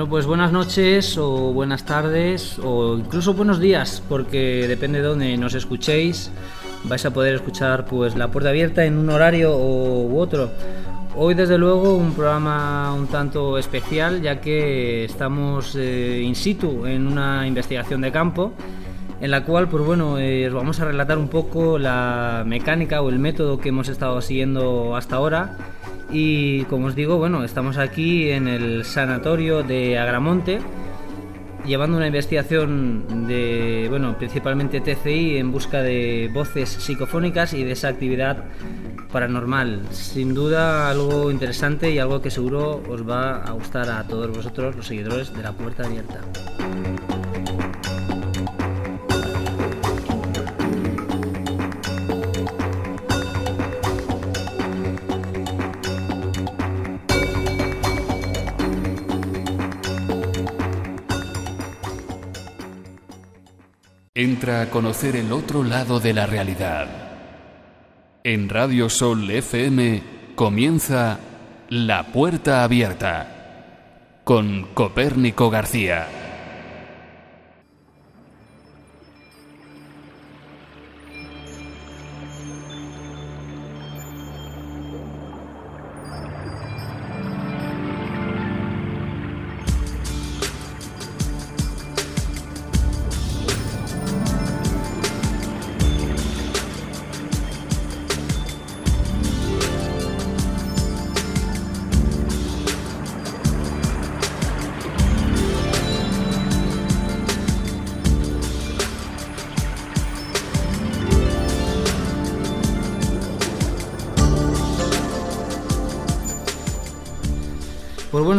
Bueno, pues buenas noches o buenas tardes o incluso buenos días, porque depende de dónde nos escuchéis, vais a poder escuchar pues la puerta abierta en un horario u otro. Hoy desde luego un programa un tanto especial ya que estamos eh, in situ en una investigación de campo en la cual pues bueno eh, os vamos a relatar un poco la mecánica o el método que hemos estado siguiendo hasta ahora y como os digo, bueno, estamos aquí en el sanatorio de Agramonte llevando una investigación de, bueno, principalmente TCI en busca de voces psicofónicas y de esa actividad paranormal. Sin duda algo interesante y algo que seguro os va a gustar a todos vosotros, los seguidores de la puerta abierta. Entra a conocer el otro lado de la realidad. En Radio Sol FM comienza La Puerta Abierta con Copérnico García.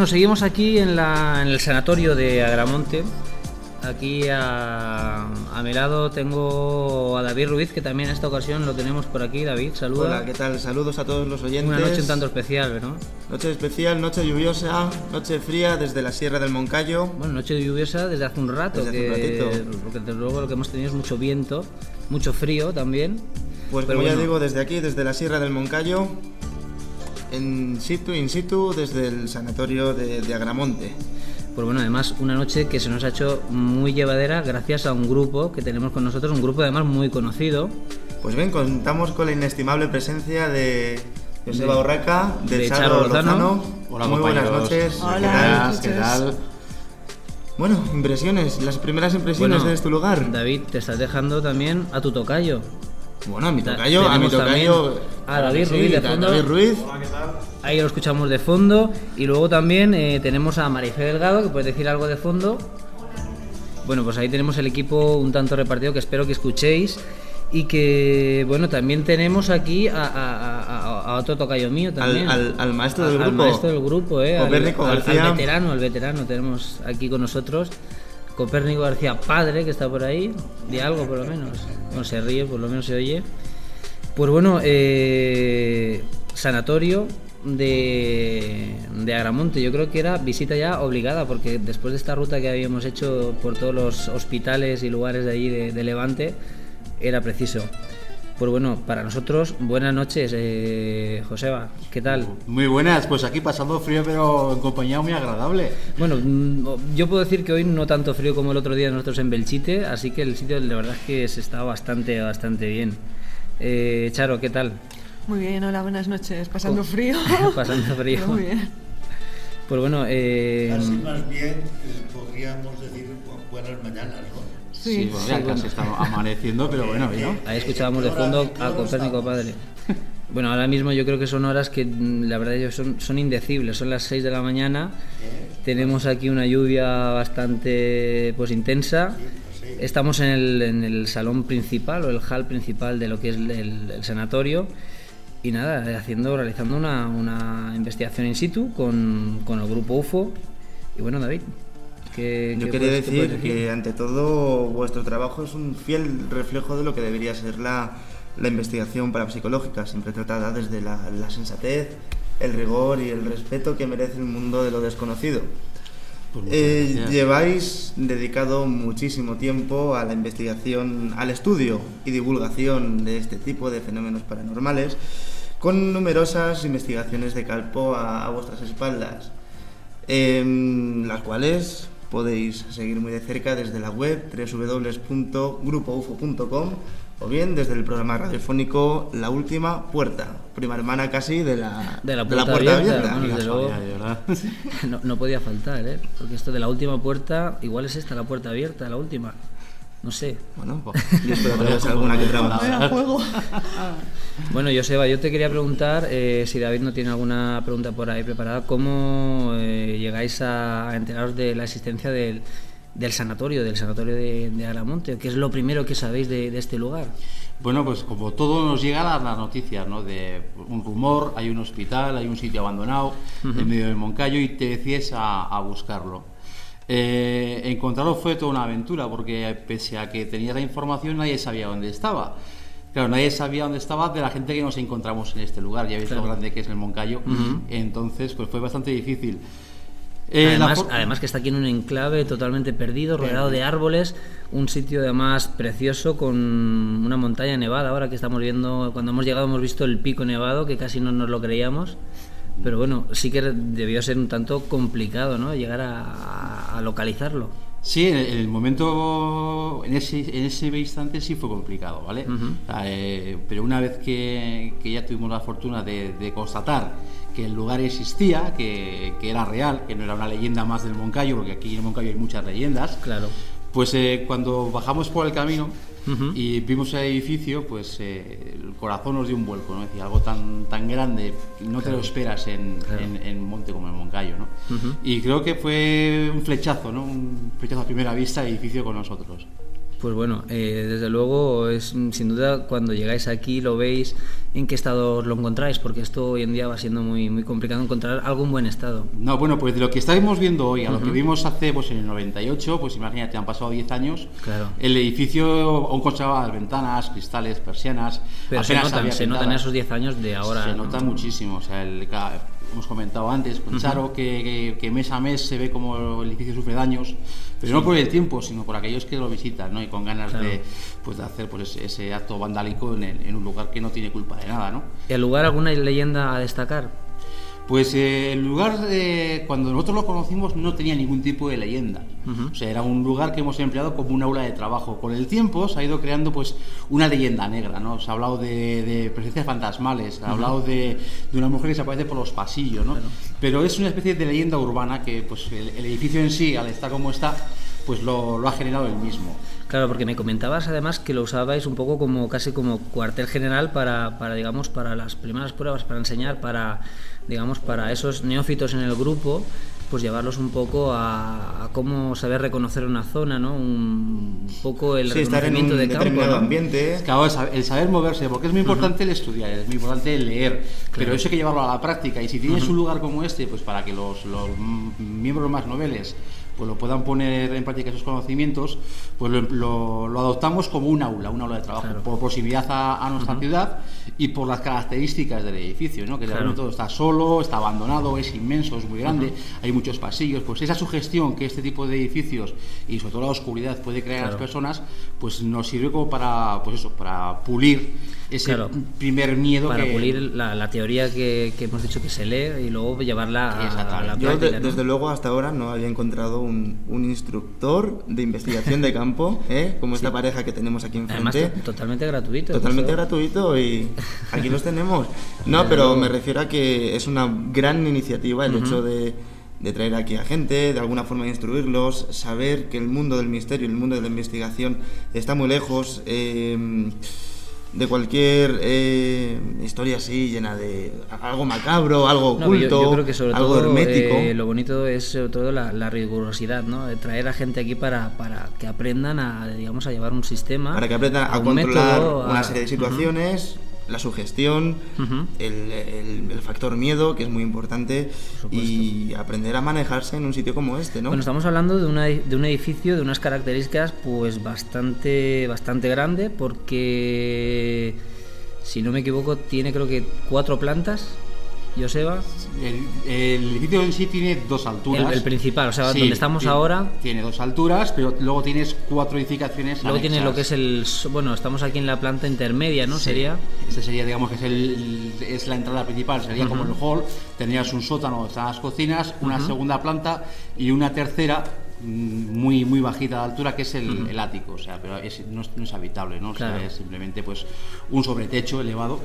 Bueno, seguimos aquí en, el sanatorio de Agramonte. Aquí a, mi lado tengo a David Ruiz, que también en esta ocasión lo tenemos por aquí. David, saludos. Hola, ¿qué tal? Saludos a todos los oyentes. Una noche un tanto especial, ¿no? Noche especial, noche lluviosa, noche fría desde la Sierra del Moncayo. Bueno, noche lluviosa desde hace un rato. Desde hace un ratito. Porque desde luego lo que hemos tenido es mucho viento, mucho frío también. Pues como ya digo, desde aquí, desde la Sierra del Moncayo, en situ, in situ, desde el sanatorio de, Agramonte. Pues bueno, además una noche que se nos ha hecho muy llevadera gracias a un grupo que tenemos con nosotros, un grupo además muy conocido. Pues bien, contamos con la inestimable presencia de Joseba Borraca, de, Charo Lozano. Hola, muy buenas noches. Hola, ¿qué tal? Bueno, impresiones, las primeras impresiones de este lugar. David, te estás dejando también a tu tocayo. Bueno, a mi tocayo, a mi tocayo. A David Ruiz de fondo. David Ruiz. Ahí lo escuchamos de fondo. Y luego también eh, tenemos a Marife Delgado, que puede decir algo de fondo. Bueno, pues ahí tenemos el equipo un tanto repartido que espero que escuchéis. Y que, bueno, también tenemos aquí a, otro tocayo mío también. Al, maestro del grupo. Al maestro del grupo, ¿eh? Al, veterano, al veterano tenemos aquí con nosotros. Copérnico García Padre, que está por ahí, de algo por lo menos. No se ríe, por lo menos se oye. Pues bueno, eh, sanatorio de, de, Agramonte, yo creo que era visita ya obligada, porque después de esta ruta que habíamos hecho por todos los hospitales y lugares de allí de Levante, era preciso. Pues bueno, para nosotros, buenas noches, eh, Joseba, ¿qué tal? Muy buenas, pues aquí pasando frío, pero en compañía muy agradable. Bueno, mm, yo puedo decir que hoy no tanto frío como el otro día nosotros en Belchite, así que el sitio de verdad es que se está bastante, bastante bien. Eh, Charo, ¿qué tal? Muy bien, hola, buenas noches. Pasando oh, frío. pasando frío. Muy bien. Pues bueno, eh... Así más bien eh, podríamos decir buenas mañanas, ¿no? Sí, bueno, casi está amaneciendo, pero bueno, ¿no? Ahí escuchábamos de fondo a Copérnico Padre. Bueno, ahora mismo yo creo que son horas que mm, la verdad son, son indecibles. Son las 6 de la mañana. Tenemos aquí una lluvia bastante pues intensa. Estamos en el, en el salón principal o el hall principal de lo que es el, sanatorio. Y nada, haciendo, realizando una, una investigación in situ con, con el grupo UFO. Y bueno, David, yo quería decir que ante todo vuestro trabajo es un fiel reflejo de lo que debería ser la, la investigación parapsicológica, siempre tratada desde la, la, sensatez, el rigor y el respeto que merece el mundo de lo desconocido. Pues eh, lleváis dedicado muchísimo tiempo a la investigación, al estudio y divulgación de este tipo de fenómenos paranormales, con numerosas investigaciones de calpo a vuestras espaldas. em, las cuales podéis seguir muy de cerca desde la web www.grupoufo.com o bien desde el programa radiofónico La Última Puerta, prima hermana casi de la, de la puerta, abierta. no, no, podía faltar, ¿eh? porque esto de la última puerta, igual es esta la puerta abierta, la última. No sé. Bueno, pues, yo espero que alguna que otra Bueno, Joseba, yo te quería preguntar, eh, si David no tiene alguna pregunta por ahí preparada, ¿cómo eh, llegáis a enteraros de la existencia del, del sanatorio, del sanatorio de, de Aramonte? ¿Qué es lo primero que sabéis de, este lugar? Bueno, pues como todo nos llega a las noticias, ¿no? De un rumor, hay un hospital, hay un sitio abandonado en medio del Moncayo y te decides a, buscarlo. Eh, encontrarlo fue toda una aventura porque pese a que tenía la información nadie sabía dónde estaba. Claro, nadie sabía dónde estaba de la gente que nos encontramos en este lugar. Ya veis lo grande que es el Moncayo. Entonces, pues fue bastante difícil. Eh, además, que está aquí en un enclave totalmente perdido, rodeado de árboles, un sitio además precioso con una montaña nevada. Ahora que estamos viendo, cuando hemos llegado hemos visto el pico nevado, que casi no nos lo creíamos. Pero bueno, sí que debió ser un tanto complicado, ¿no? Llegar a, localizarlo. Sí, en el momento, en ese, en ese instante sí fue complicado, ¿vale? Eh, pero una vez que, ya tuvimos la fortuna de, de constatar que el lugar existía, que, era real, que no era una leyenda más del Moncayo, porque aquí en Moncayo hay muchas leyendas. Claro. Pues eh, cuando bajamos por el camino y vimos el edificio, pues eh, el corazón nos dio un vuelco, ¿no? Decía, algo tan, tan grande, no te lo esperas en, un monte como el Moncayo, ¿no? Y creo que fue un flechazo, ¿no? Un flechazo a primera vista el edificio con nosotros. Pues bueno, eh, desde luego es sin duda cuando llegáis aquí lo veis en qué estado lo encontráis, porque esto hoy en día va siendo muy muy complicado encontrar algo en buen estado. No, bueno, pues de lo que estamos viendo hoy a lo que vimos hace pues en el 98, pues imagínate, han pasado 10 años. Claro. El edificio aún conservaba las ventanas, cristales, persianas. Pero se notan, se notan esos 10 años de ahora. Se nota muchísimo, o sea, el, hemos comentado antes con Charo que, que, mes a mes se ve como el edificio sufre daños, pero no por el tiempo, sino por aquellos que lo visitan, ¿no? Y con ganas de, pues, de hacer pues, ese, acto vandálico en, en, un lugar que no tiene culpa de nada, ¿no? ¿Y el lugar alguna leyenda a destacar? Pues eh, el lugar, de, cuando nosotros lo conocimos, no tenía ningún tipo de leyenda. O sea, era un lugar que hemos empleado como un aula de trabajo. Con el tiempo se ha ido creando pues una leyenda negra, ¿no? Se ha hablado de, presencias fantasmales, se ha hablado de, una mujer que se aparece por los pasillos, ¿no? Pero es una especie de leyenda urbana que pues el, edificio en sí, al estar como está, pues lo, lo ha generado él mismo. Claro, porque me comentabas además que lo usabais un poco como casi como cuartel general para, para digamos, para las primeras pruebas, para enseñar, para digamos, para esos neófitos en el grupo, pues llevarlos un poco a, cómo saber reconocer una zona, ¿no? Un, poco el sí, estar en un de campo, ambiente. Claro, el saber, moverse, porque es muy importante el estudiar, es muy importante el leer, pero eso hay que llevarlo a la práctica. Y si tienes un lugar como este, pues para que los, los miembros más noveles pues lo puedan poner en práctica esos conocimientos, pues lo, lo, adoptamos como un aula, un aula de trabajo, por proximidad a, nuestra ciudad y por las características del edificio, ¿no? que claro. todo está solo, está abandonado, es inmenso, es muy grande, hay muchos pasillos, pues esa sugestión que este tipo de edificios y sobre todo la oscuridad puede crear a las personas, pues nos sirve como para, pues eso, para pulir ese primer miedo para pulir la, teoría que, hemos dicho que se lee y luego llevarla a, la Yo desde luego hasta ahora no había encontrado un, instructor de investigación de campo ¿eh? como esta pareja que tenemos aquí enfrente. Además, totalmente gratuito totalmente gratuito y aquí los tenemos. No pero me refiero a que es una gran iniciativa el hecho de de traer aquí a gente, de alguna forma instruirlos, saber que el mundo del misterio, el mundo de la investigación está muy lejos. Eh, de cualquier eh, historia así llena de algo macabro, algo oculto, algo hermético. Eh, lo bonito es sobre todo la, rigurosidad, ¿no? De traer a gente aquí para, para que aprendan a, digamos, a llevar un sistema. Para que aprendan a, controlar una serie de situaciones la sugestión, el, factor miedo, que es muy importante, y aprender a manejarse en un sitio como este, ¿no? Bueno, estamos hablando de, una, de un edificio de unas características pues bastante, bastante grande, porque si no me equivoco tiene creo que cuatro plantas. Joseba? El, edificio en sí tiene dos alturas. El, principal, o sea, donde estamos ahora. Tiene dos alturas, pero luego tienes cuatro edificaciones. Luego tiene lo que es el. Bueno, estamos aquí en la planta intermedia, ¿no? Sería. Este sería, digamos, que es, el, es la entrada principal, sería como el hall. Tendrías un sótano están las cocinas, una segunda planta y una tercera Mm, muy muy bajita de altura que es el, ático o sea pero no, es, habitable no es simplemente pues un sobretecho elevado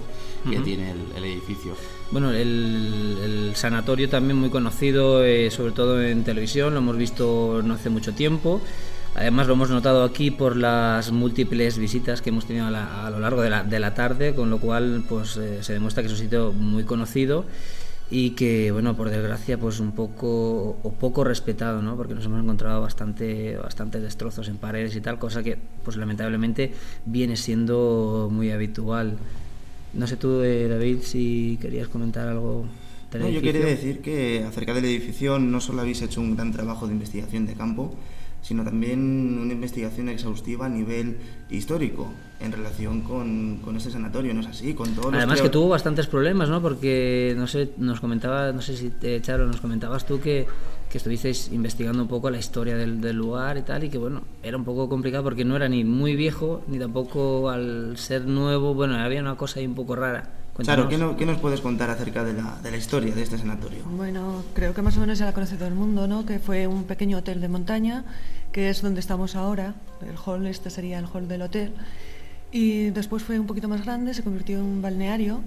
que tiene el, edificio. Bueno el, sanatorio también muy conocido eh, sobre todo en televisión lo hemos visto no hace mucho tiempo. Además lo hemos notado aquí por las múltiples visitas que hemos tenido a, lo largo de la, de la, tarde, con lo cual pues eh, se demuestra que es un sitio muy conocido y que bueno por desgracia pues un poco o poco respetado no porque nos hemos encontrado bastante bastante destrozos en paredes y tal cosa que pues lamentablemente viene siendo muy habitual no sé tú eh, David si querías comentar algo no, yo quería decir que acerca del edificio no solo habéis hecho un gran trabajo de investigación de campo sino también una investigación exhaustiva a nivel histórico en relación con, con este sanatorio, ¿no es así? Con todos Además que tuvo bastantes problemas, ¿no? Porque, no sé, nos comentaba, no sé si, te, Charo, nos comentabas tú que, que estuvisteis investigando un poco la historia del, del, lugar y tal, y que, bueno, era un poco complicado porque no era ni muy viejo, ni tampoco al ser nuevo, bueno, había una cosa ahí un poco rara. Claro, ¿qué, ¿qué, nos puedes contar acerca de la, de la, historia de este sanatorio? Bueno, creo que más o menos ya la conoce todo el mundo, ¿no? Que fue un pequeño hotel de montaña, que es donde estamos ahora. El hall, este sería el hall del hotel. Y después fue un poquito más grande, se convirtió en un balneario.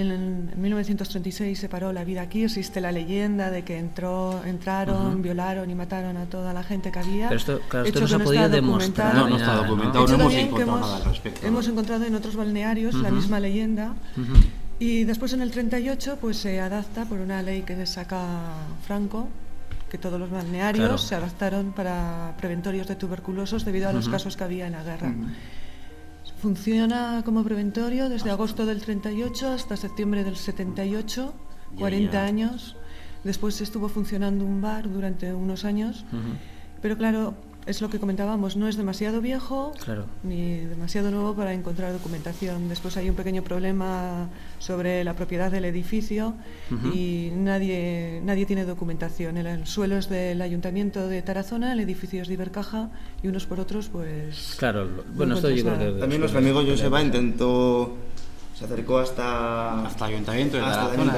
En, 1936 se paró la vida aquí. Existe la leyenda de que entró, entraron, violaron y mataron a toda la gente que había. Pero esto, claro, esto no se ha podido demostrar. No, no está documentado, no, hemos encontrado nada al respecto. Hemos encontrado en otros balnearios la misma leyenda. Y después en el 38 pues se adapta por una ley que saca Franco que todos los balnearios se adaptaron para preventorios de tuberculosos debido a los casos que había en la guerra. Funciona como preventorio desde agosto del 38 hasta septiembre del 78, 40 años. Después estuvo funcionando un bar durante unos años. Pero claro, es lo que comentábamos, no es demasiado viejo ni demasiado nuevo para encontrar documentación. Después hay un pequeño problema sobre la propiedad del edificio y nadie, nadie tiene documentación. El, suelo es del ayuntamiento de Tarazona, el edificio es de Ibercaja y unos por otros pues... Claro, bueno, esto yo creo que... También nuestro amigo Joseba intentó, se acercó hasta... Hasta el ayuntamiento de Tarazona.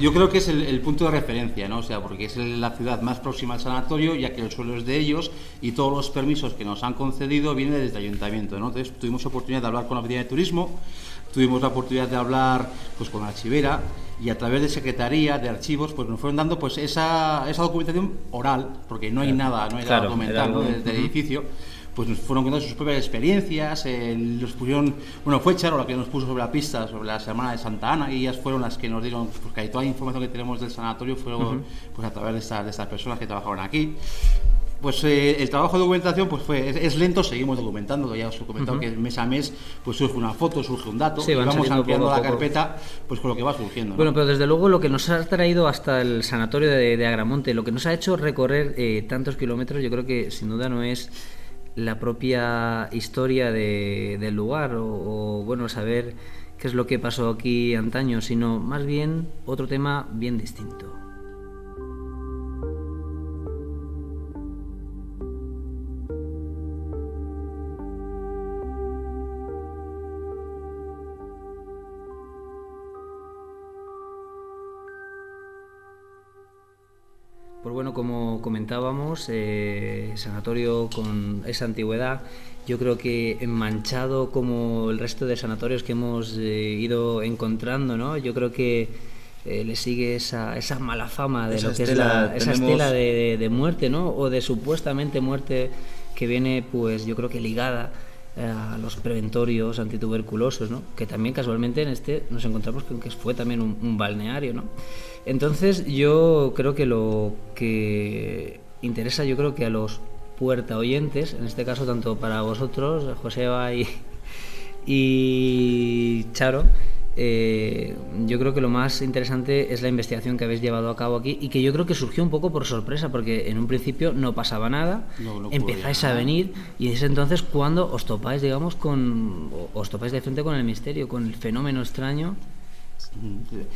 Yo creo que es el, punto de referencia, ¿no? O sea, porque es la ciudad más próxima al sanatorio, ya que el suelo es de ellos y todos los permisos que nos han concedido vienen desde el ayuntamiento, ¿no? Entonces tuvimos oportunidad de hablar con la Oficina de Turismo, tuvimos la oportunidad de hablar pues con la archivera y a través de secretaría, de archivos, pues nos fueron dando pues esa, esa documentación oral, porque no hay nada, no hay nada documentado del edificio pues nos fueron contando sus propias experiencias, eh, nos pusieron, bueno, fue Charo la que nos puso sobre la pista sobre la semana de Santa Ana y ellas fueron las que nos dieron, porque toda la información que tenemos del sanatorio fue pues a través de, estas de estas personas que trabajaron aquí. Pues eh, el trabajo de documentación pues fue es, lento, seguimos documentando, ya os he comentado que mes a mes pues surge una foto, surge un dato y vamos ampliando la carpeta pues con lo que va surgiendo. Bueno, pero desde luego lo que nos ha traído hasta el sanatorio de, Agramonte, lo que nos ha hecho recorrer eh, tantos kilómetros, yo creo que sin duda no es la propia historia de, del lugar o, bueno, saber qué es lo que pasó aquí antaño, sino más bien otro tema bien distinto. Comentábamos, eh, sanatorio con esa antigüedad, yo creo que manchado como el resto de sanatorios que hemos eh, ido encontrando, ¿no? Yo creo que eh, le sigue esa, esa mala fama de lo que es la, esa estela de, de, muerte, ¿no? O de supuestamente muerte que viene, pues yo creo que ligada a los preventorios antituberculosos, ¿no? Que también casualmente en este nos encontramos con que fue también un, un balneario, ¿no? Entonces yo creo que lo que interesa, yo creo que a los puerta oyentes, en este caso tanto para vosotros, Joseba y, y Charo, eh, yo creo que lo más interesante es la investigación que habéis llevado a cabo aquí y que yo creo que surgió un poco por sorpresa, porque en un principio no pasaba nada, empezáis a venir y es entonces cuando os topáis, digamos, con, os topáis de frente con el misterio, con el fenómeno extraño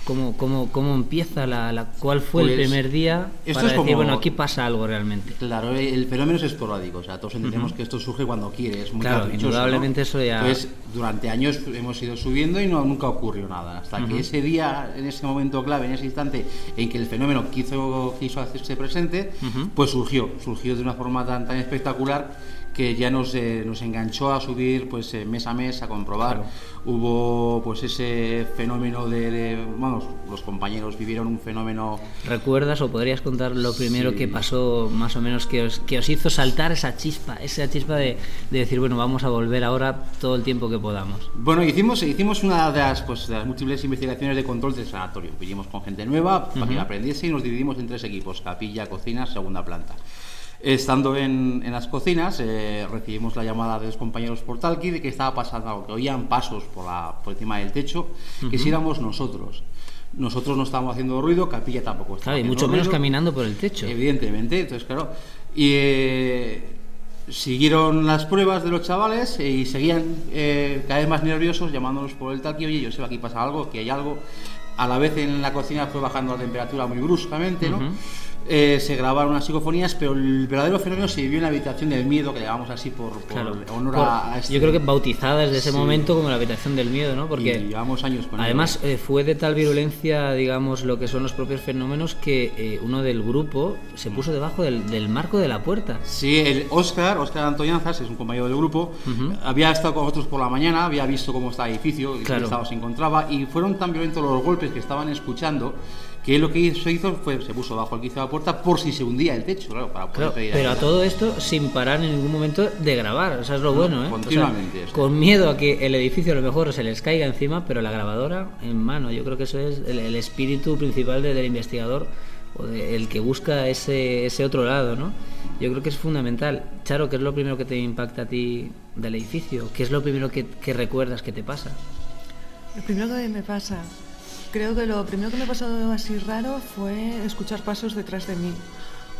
¿Cómo, cómo, cómo empieza la, la cuál fue el Pues, primer día esto para es decir, como- bueno, aquí pasa algo realmente? Claro, el fenómeno es esporádico, o sea, todos entendemos que esto surge cuando quiere, es muy Claro, indudablemente ¿no? eso ya- Entonces, durante años hemos ido subiendo y no, nunca ocurrió nada, hasta que ese día, en ese momento clave, en ese instante en que el fenómeno quiso, quiso hacerse presente, pues surgió, surgió de una forma tan, tan espectacular que ya nos, eh, nos enganchó a subir pues eh, mes a mes a comprobar. Hubo pues ese fenómeno de, de- vamos, los compañeros vivieron un fenómeno ¿Recuerdas o podrías contar lo primero Sí. que pasó, más o menos, que os, que os hizo saltar esa chispa, esa chispa de, de decir, bueno, vamos a volver ahora todo el tiempo que podamos? Bueno, hicimos, hicimos una de las, pues, de las múltiples investigaciones de control del sanatorio. Vinimos con gente nueva para que aprendiese y nos dividimos en tres equipos, capilla, cocina, segunda planta. Estando en, en las cocinas, eh, recibimos la llamada de los compañeros por Talqui de que estaba pasando algo, que oían pasos por, la, por encima del techo, que si éramos nosotros. Nosotros no estábamos haciendo ruido, capilla tampoco estaba Claro, y mucho menos ruido. caminando por el techo. Evidentemente, entonces claro. Y eh, siguieron las pruebas de los chavales y seguían eh, cada vez más nerviosos llamándonos por el talqui, oye, yo sé, aquí pasa algo, que hay algo. A la vez en la cocina fue bajando la temperatura muy bruscamente, ¿no? Eh, se grabaron unas psicofonías, pero el verdadero fenómeno se vivió en la habitación del miedo, que llamamos así por, por Claro. honor Por- a, este- Yo creo que bautizada desde ese Sí. momento como la habitación del miedo, ¿no? y Porque llevamos años con. Además, eh, fue de tal virulencia, digamos, lo que son los propios fenómenos, que eh, uno del grupo se puso debajo del, del marco de la puerta. Sí, el Oscar, Oscar Antoñanzas, es un compañero del grupo, había estado con nosotros por la mañana, había visto cómo estaba el edificio, y Claro. estado se encontraba, y fueron tan violentos los golpes que estaban escuchando que lo que hizo, hizo fue se puso bajo el quicio de la puerta por si se hundía el techo, claro, para poder Claro, pedir pero a ayuda. todo esto sin parar en ningún momento de grabar, o sea, es lo bueno, ¿eh? O sea, continuamente, con miedo a que el edificio a lo mejor se les caiga encima, pero la grabadora en mano. Yo creo que eso es el, el espíritu principal de- del investigador o de- el que busca ese, ese otro lado, ¿no? Yo creo que es fundamental. Charo, ¿qué es lo primero que te impacta a ti del edificio? ¿Qué es lo primero que, que recuerdas que te pasa? Lo primero que me pasa, creo que lo primero que me pasó así raro fue escuchar pasos detrás de mí.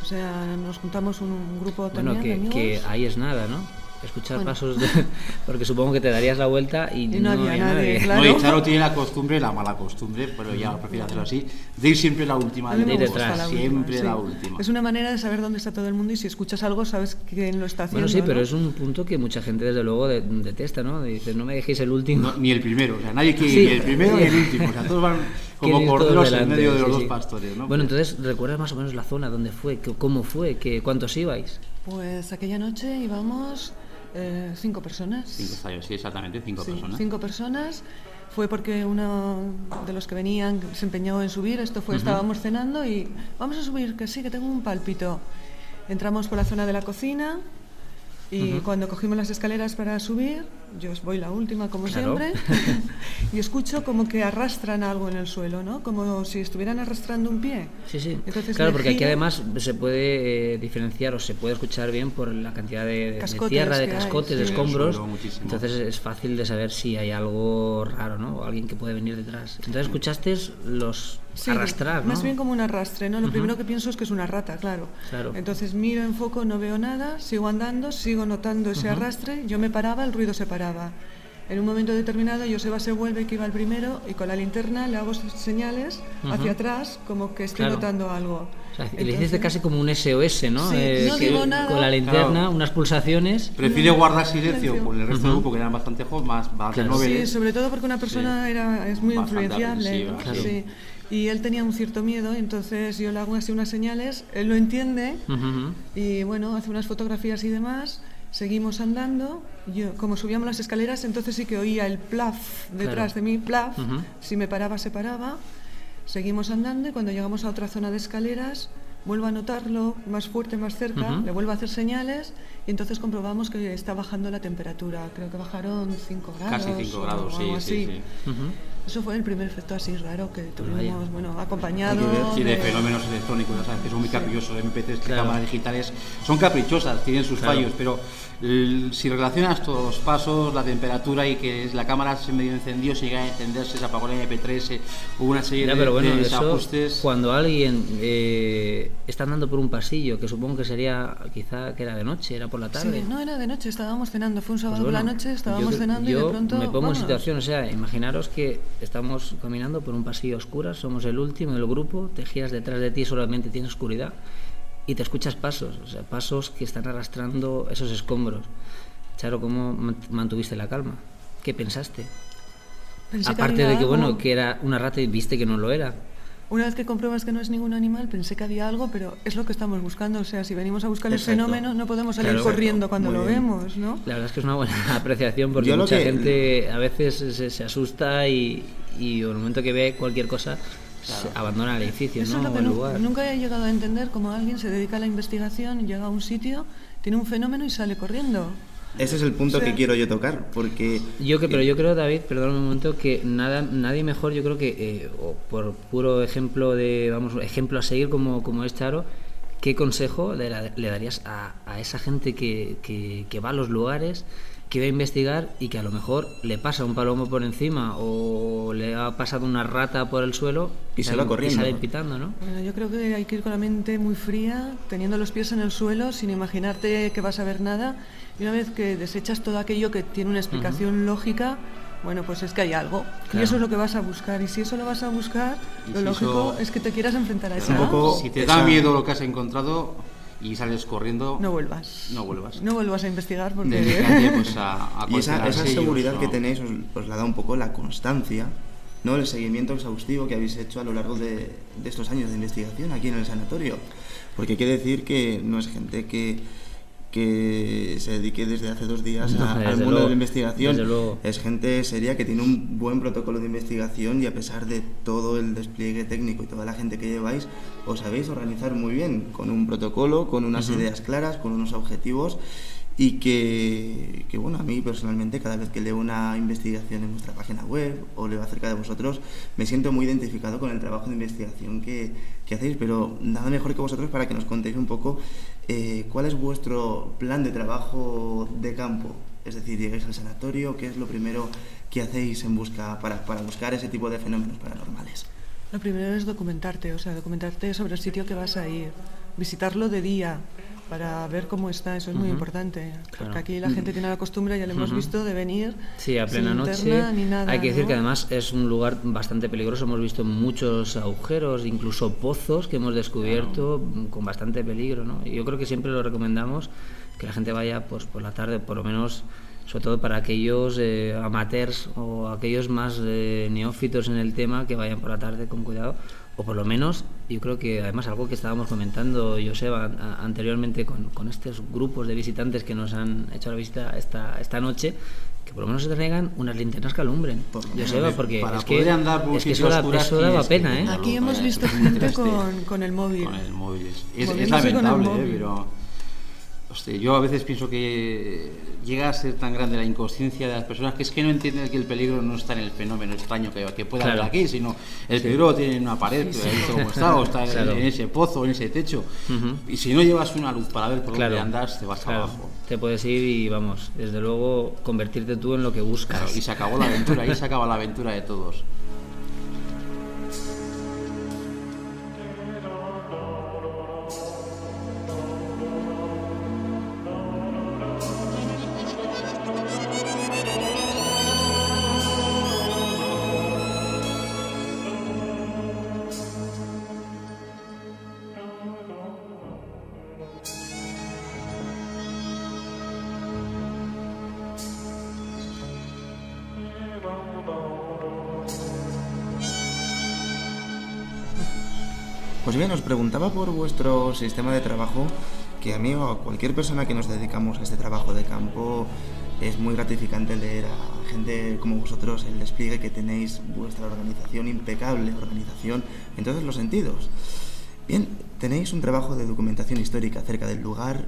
O sea, nos juntamos un, un grupo Bueno, también de que, amigos. que ahí es nada, ¿no? Escuchar Bueno. pasos, de- porque supongo que te darías la vuelta y, Y no había había nadie, claro. No, y Charo tiene la costumbre, la mala costumbre, pero ya prefiero hacerlo así, de ir siempre la última. De ir detrás. la última, siempre sí. la última. Es una manera de saber dónde está todo el mundo y si escuchas algo sabes quién lo está haciendo. Bueno, sí, pero ¿no? es un punto que mucha gente desde luego de- detesta, ¿no? Dices, no me dejéis el último. No, ni el primero, o sea, nadie quiere Sí. ni el primero ni el último, o sea, todos van como corderos en medio de los sí, dos sí. pastores, ¿no? Bueno, entonces, ¿recuerdas más o menos la zona? ¿Dónde fue? ¿Qué- ¿Cómo fue? ¿Qué, ¿Cuántos ibais? Pues aquella noche íbamos eh, cinco personas. Cinco sí, exactamente, cinco Sí, personas. cinco personas. Fue porque uno de los que venían se empeñó en subir. Esto fue, estábamos cenando y vamos a subir, que sí, que tengo un pálpito. Entramos por la zona de la cocina y cuando cogimos las escaleras para subir, yo voy la última como Claro. siempre, y escucho como que arrastran algo en el suelo, ¿no? Como si estuvieran arrastrando un pie. Sí, sí. Entonces claro, porque aquí giro. además se puede eh, diferenciar o se puede escuchar bien por la cantidad de, de- Cascotes tierra, de que hay, cascotes, de sí. escombros. Entonces es fácil de saber si hay algo raro, ¿no? O alguien que puede venir detrás. Entonces escuchaste los Sí, arrastrar, ¿no? Más bien como un arrastre, ¿no? Lo primero que pienso es que es una rata, claro. Claro. Entonces miro, enfoco, no veo nada, sigo andando, sigo notando ese arrastre, yo me paraba, el ruido se paraba. En un momento determinado Joseba se vuelve que iba el primero y con la linterna le hago señales hacia atrás como que estoy Claro. notando algo. O sea, le hiciste casi como un SOS, ¿no? Eh, Sí, no que- digo nada. Con la linterna, Claro. unas pulsaciones. Prefiere guardar silencio con el resto del grupo, que eran bastante jóvenes, más bastante Claro. Sí, sobre todo porque una persona era, es muy Bastante influenciable. ¿no? Sí. Y él tenía un cierto miedo, entonces yo le hago así unas señales, él lo entiende Ujú, ujú. y bueno, hace unas fotografías y demás. Seguimos andando, yo como subíamos las escaleras, entonces sí que oía el plaf detrás Claro. de mí, plaf. Si me paraba, se paraba. Seguimos andando y cuando llegamos a otra zona de escaleras, vuelvo a notarlo más fuerte, más cerca, le vuelvo a hacer señales y entonces comprobamos que está bajando la temperatura. Creo que bajaron 5 grados. Casi 5 o grados, sí, algo sí, así. sí. Ujú. Eso fue el primer efecto así raro que tuvimos, vaya. bueno, acompañado sí, de de- fenómenos electrónicos, ya sabes, que son muy caprichosos, MP3, Claro. cámaras digitales, son caprichosas, tienen sus Claro. fallos, pero el- si relacionas todos los pasos, la temperatura y que es- la cámara se medio encendió, se llega a encenderse, se apagó la MP3, eh, hubo una serie Ya, de, pero bueno, de eso desajustes. cuando alguien eh, está andando por un pasillo, que supongo que sería quizá que era de noche, era por la tarde. Sí, no era de noche, estábamos cenando, fue un sábado por la noche, estábamos cenando y de pronto... Me pongo en situación, o sea, imaginaros que estamos caminando por un pasillo oscuro, somos el último del grupo, te giras detrás de ti, solamente tienes oscuridad y te escuchas pasos, o sea, pasos que están arrastrando esos escombros. Charo, ¿cómo mantuviste la calma? ¿Qué pensaste? Aparte de que, bueno, que era una rata y viste que no lo era. Una vez que compruebas que no es ningún animal, pensé que había algo, pero es lo que estamos buscando. O sea, si venimos a buscar el fenómeno, no podemos salir corriendo cuando lo vemos, ¿no? La verdad es que es una buena apreciación porque mucha gente a veces se, asusta y, y en el momento que ve cualquier cosa abandona el edificio, Eso ¿no? Es lo que nunca he llegado a entender cómo alguien se dedica a la investigación, llega a un sitio, tiene un fenómeno y sale corriendo. Ese es el punto que quiero yo tocar, porque... Yo que, pero yo creo, David, perdón un momento, que nada, nadie mejor, yo creo que, eh, por puro ejemplo de, vamos, ejemplo a seguir como, como es Charo, ¿qué consejo le, darías a, a, esa gente que, que, que va a los lugares que va a investigar y que a lo mejor le pasa un palomo por encima o le ha pasado una rata por el suelo y, se va corriendo. Y sale pitando, ¿no? Bueno, yo creo que hay que ir con la mente muy fría, teniendo los pies en el suelo, sin imaginarte que vas a ver nada. Y una vez que desechas todo aquello que tiene una explicación lógica, bueno, pues es que hay algo. Y eso es lo que vas a buscar. Y si eso lo vas a buscar, lo lógico es que te quieras enfrentar a eso. Si te da miedo lo que has encontrado, y sales corriendo. No vuelvas. No vuelvas. No vuelvas a investigar porque. pues, a, y esa, seguridad que tenéis os, la da un poco la constancia, ¿no? el seguimiento exhaustivo que habéis hecho a lo largo de, de estos años de investigación aquí en el sanatorio. Porque quiere decir que no es gente que que se dedique desde hace dos días al mundo de la investigación. Es gente seria que tiene un buen protocolo de investigación y a pesar de todo el despliegue técnico y toda la gente que lleváis, os sabéis organizar muy bien con un protocolo, con unas ideas claras, con unos objetivos y que, que, bueno, a mí personalmente cada vez que leo una investigación en vuestra página web o leo acerca de vosotros, me siento muy identificado con el trabajo de investigación que, que hacéis, pero nada mejor que vosotros para que nos contéis un poco eh, cuál es vuestro plan de trabajo de campo. Es decir, llegáis al sanatorio, ¿qué es lo primero que hacéis en busca para, para buscar ese tipo de fenómenos paranormales? Lo primero es documentarte, o sea, documentarte sobre el sitio que vas a ir, visitarlo de día, para ver cómo está, eso es muy importante. Porque aquí la gente tiene la costumbre, ya lo hemos visto, de venir. Sí, a plena noche. Hay que decir que además es un lugar bastante peligroso. Hemos visto muchos agujeros, incluso pozos que hemos descubierto con bastante peligro. ¿no? Yo creo que siempre lo recomendamos que la gente vaya pues por la tarde, por lo menos sobre todo para aquellos eh, amateurs o aquellos más eh, neófitos en el tema que vayan por la tarde con cuidado o por lo menos yo creo que además algo que estábamos comentando Joseba anteriormente con, con, estos grupos de visitantes que nos han hecho la visita esta, esta noche que por lo menos se traigan unas linternas que alumbren Joseba porque es que, andar es que eso, da, eso daba pena ¿eh? aquí hemos visto gente con, con, el móvil con el móvil es, es lamentable ¿eh? pero yo a veces pienso que llega a ser tan grande la inconsciencia de las personas que es que no entienden que el peligro no está en el fenómeno extraño que, que pueda haber aquí, sino el peligro tiene en una pared, como está, o está en, ese pozo, en ese techo. Y si no llevas una luz para ver por dónde andas, te vas abajo. Te puedes ir y vamos, desde luego, convertirte tú en lo que buscas. y se acabó la aventura, ahí se acaba la aventura de todos. Bien, os preguntaba por vuestro sistema de trabajo, que a mí o a cualquier persona que nos dedicamos a este trabajo de campo es muy gratificante leer a gente como vosotros el despliegue que tenéis, vuestra organización impecable, organización en todos los sentidos. Bien, tenéis un trabajo de documentación histórica acerca del lugar,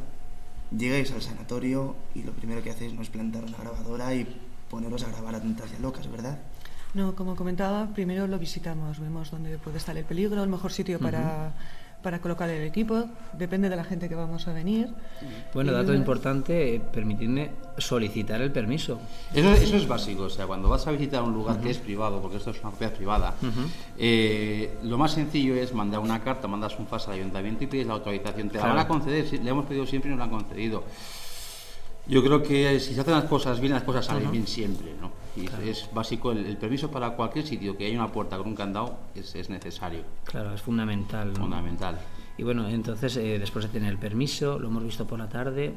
llegáis al sanatorio y lo primero que hacéis no es plantar una grabadora y poneros a grabar a tantas ya locas, ¿verdad? No, como comentaba, primero lo visitamos, vemos dónde puede estar el peligro, el mejor sitio para, para colocar el equipo, depende de la gente que vamos a venir. Bueno, dato importante, eh, permitirme solicitar el permiso. Eso, eso, es básico, o sea, cuando vas a visitar un lugar que es privado, porque esto es una propiedad privada, eh, lo más sencillo es mandar una carta, mandas un fax al ayuntamiento y pides la autorización. Te la van a conceder, le hemos pedido siempre y nos la han concedido. Yo creo que si se hacen las cosas bien, las cosas salen bien siempre, ¿no? Y es, básico, el, permiso para cualquier sitio que haya una puerta con un candado es, es necesario. Claro, es fundamental. Fundamental. Y bueno, entonces eh, después de tener el permiso, lo hemos visto por la tarde,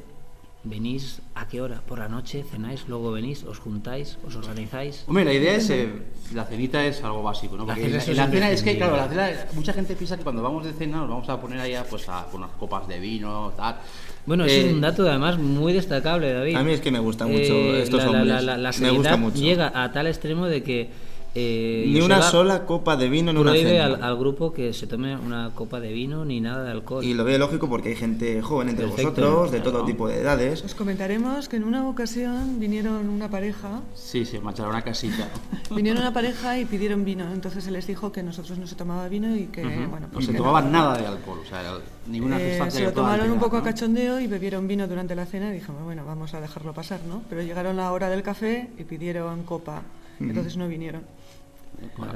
venís a qué hora? ¿Por la noche? ¿Cenáis? ¿Luego venís? ¿Os juntáis? ¿Os organizáis? Hombre, la idea es, eh, la cenita es algo básico, ¿no? Porque la, cena, es que, claro, la cena, mucha gente piensa que cuando vamos de cena nos vamos a poner allá pues a, unas copas de vino, tal. Bueno, es un eh, dato además muy destacable, David. A mí es que me gusta mucho eh, estos hombres. La, me gusta mucho. llega a tal extremo de que eh, ni una sola copa de vino en una cena. Al, al, grupo que se tome una copa de vino ni nada de alcohol. Y lo veo lógico porque hay gente joven entre vosotros, de todo tipo de edades. Os comentaremos que en una ocasión vinieron una pareja. Sí, se marcharon a casita. vinieron una pareja y pidieron vino. Entonces se les dijo que nosotros no se tomaba vino y que, bueno, pues no se tomaban nada de alcohol, o sea, ninguna eh, Se lo tomaron un poco a cachondeo y bebieron vino durante la cena y dijimos, bueno, vamos a dejarlo pasar, ¿no? Pero llegaron la hora del café y pidieron copa. Entonces no vinieron.